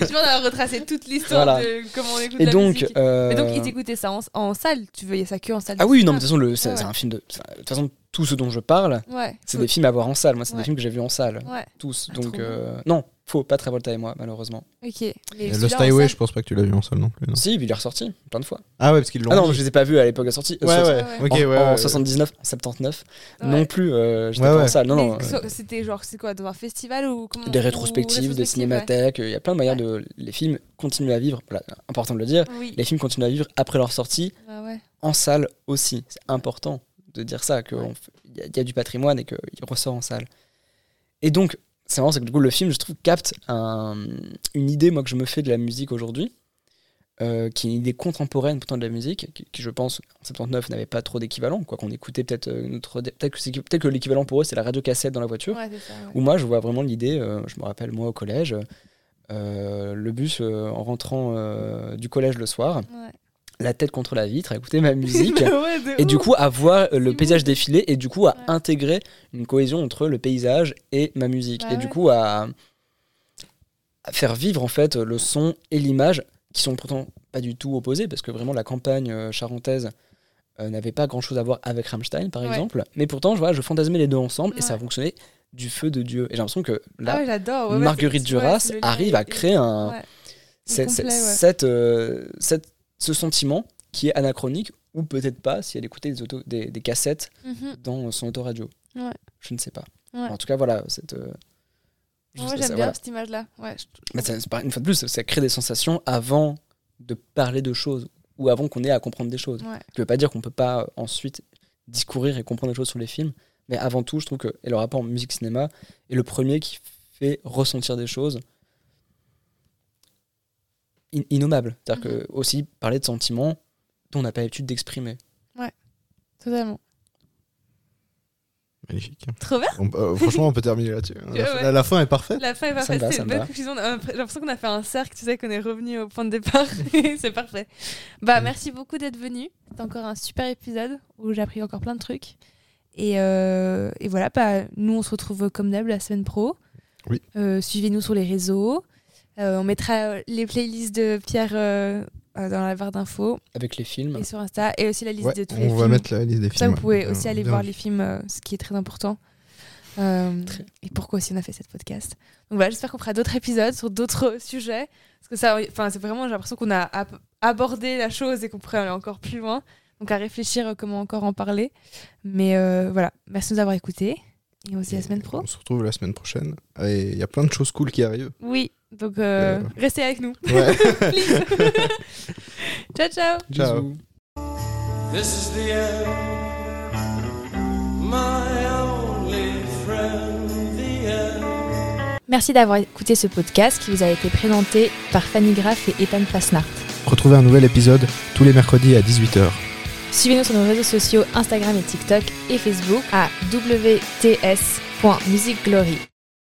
E: Je pense à retracer toute l'histoire
B: Voilà.
E: de comment on écoute
B: Et
E: la
B: donc.
E: musique.
B: euh,
E: Mais donc, ils t'écoutaient ça en, en salle Tu voyais ça que en salle
B: Ah
E: de
B: oui, non, mais de toute façon, le- c'est un film de. De toute façon, tout ce dont je parle,
E: Ouais.
B: c'est des films à voir en salle. Moi, c'est
E: Ouais.
B: des films que j'ai vus en salle.
E: Ouais,
B: Tous.
E: Ah,
B: Donc, euh, non, faux, pas Travolta et moi, malheureusement.
E: ok. Mais en
D: Highway, je pense pas que tu l'as vu en salle non plus. non
B: Si, il est ressorti plein de fois.
D: Ah ouais, parce qu'ils l'ont
B: Ah non, je les ai pas vus à l'époque de la sortie. Euh,
D: Ouais, ouais,
E: ouais.
B: en,
D: ouais.
B: en
D: ouais.
B: 79, en 79.
E: Ouais.
B: Non plus, euh, j'étais
D: Ouais,
B: pas en
D: ouais.
B: salle. Non, non. euh,
E: C'était genre, c'est quoi, dans un festival ou comment
B: des
E: ou
B: rétrospectives, des
E: ouais.
B: cinémathèques, il y a plein de manières de. Les films continuent à vivre, voilà, important de le dire.
E: Oui.
B: Les films continuent à vivre après leur sortie,
E: Ah ouais.
B: en salle aussi. C'est important de dire ça, qu'il
E: Ouais.
B: y, a- y a du patrimoine et qu'il ressort en salle. Et donc, c'est marrant, c'est que du coup, le film, je trouve, capte un- une idée, moi, que je me fais de la musique aujourd'hui, euh, qui est une idée contemporaine pourtant de la musique, qui, qui, je pense, en 79, n'avait pas trop d'équivalent, quoi qu'on écoutait peut-être euh, notre... Peut-être que, l'équivalent pour eux, c'est la radio cassette dans la voiture.
E: Ouais, c'est ça. ouais.
B: Où moi, je vois vraiment l'idée, euh, je me rappelle, moi, au collège, euh, le bus en rentrant du collège le soir,
E: Ouais.
B: La tête contre la vitre, à écouter ma musique.
E: Ouais,
B: Et du coup, à voir euh, le paysage défiler et du coup, à
E: Ouais.
B: intégrer une cohésion entre le paysage et ma musique.
E: Bah
B: et du coup, à, à faire vivre en fait le son et l'image qui sont pourtant pas du tout opposés parce que vraiment la campagne euh, charentaise euh, n'avait pas grand chose à voir avec Rammstein par exemple. Mais pourtant, je, vois, je fantasmais les deux ensemble et ça
E: Ouais.
B: fonctionnait du feu de Dieu. Et j'ai l'impression que là,
E: Ah
B: Marguerite Duras arrive à créer un,
E: complet,
B: cette, euh, cette- ce sentiment qui est anachronique ou peut-être pas si elle écoutait des, auto, des, des cassettes
E: Mhm.
B: dans son autoradio.
E: Ouais.
B: Je ne sais pas.
E: Ouais.
B: En tout cas, voilà. Cette, euh,
E: Ouais, j'aime
B: ça,
E: bien
B: voilà.
E: cette image-là. Ouais, je-
B: Mais ça- une fois de plus, ça crée des sensations avant de parler de choses ou avant qu'on ait à comprendre des choses.
E: ouais.
B: Qui veut pas dire qu'on peut pas euh, ensuite discourir et comprendre des choses sur les films. Mais avant tout, je trouve que et le rapport musique-cinéma est le premier qui fait ressentir des choses in- innommables. C'est-à-dire que aussi parler de sentiments dont on n'a pas l'habitude d'exprimer.
E: Totalement.
D: Magnifique.
E: Trop bien.
D: On- euh, franchement, on peut terminer là-dessus. La,
E: Ouais.
D: fin- la fin est parfaite.
E: La fin est parfaite. C'est une conclusion. J'ai l'impression qu'on a fait un cercle, tu sais, qu'on est revenu au point de départ. c'est parfait. Bah, merci beaucoup d'être venu. C'était encore un super épisode où j'ai appris encore plein de trucs. Et, euh, et voilà, bah, nous, on se retrouve comme d'hab la semaine pro.
D: Oui.
E: Euh, Suivez-nous sur les réseaux. Euh, on mettra euh, les playlists de Pierre euh, dans la barre d'infos
B: Avec les films.
E: et sur Insta. Et aussi la liste
D: Ouais,
E: de tous les
D: on va
E: films.
D: mettre la liste des films.
E: Ça, vous pouvez aussi aller
D: bien
E: voir les films, ce qui est très important. Euh,
B: Très.
E: et pourquoi aussi on a fait cette podcast. Donc voilà, j'espère qu'on fera d'autres épisodes sur d'autres sujets. Parce que ça, enfin, c'est vraiment, j'ai l'impression qu'on a ab- abordé la chose et qu'on pourrait aller encore plus loin. Donc à réfléchir comment encore en parler. Mais euh, voilà, merci de nous avoir écoutés. Et on se dit la semaine pro.
D: On se retrouve la semaine prochaine. Et il y a plein de choses cool qui arrivent.
E: Oui, donc euh,
D: Euh.
E: restez avec nous.
D: Ouais.
E: Please. ciao, ciao.
D: Ciao.
B: Bisous.
H: This is the end, my only friend, the end.
E: Merci d'avoir écouté ce podcast qui vous a été présenté par Fanny Graff et Ethan Fasnart.
D: Retrouvez un nouvel épisode tous les mercredis à 18h.
E: Suivez-nous sur nos réseaux sociaux Instagram et TikTok et Facebook à wts.musicglory.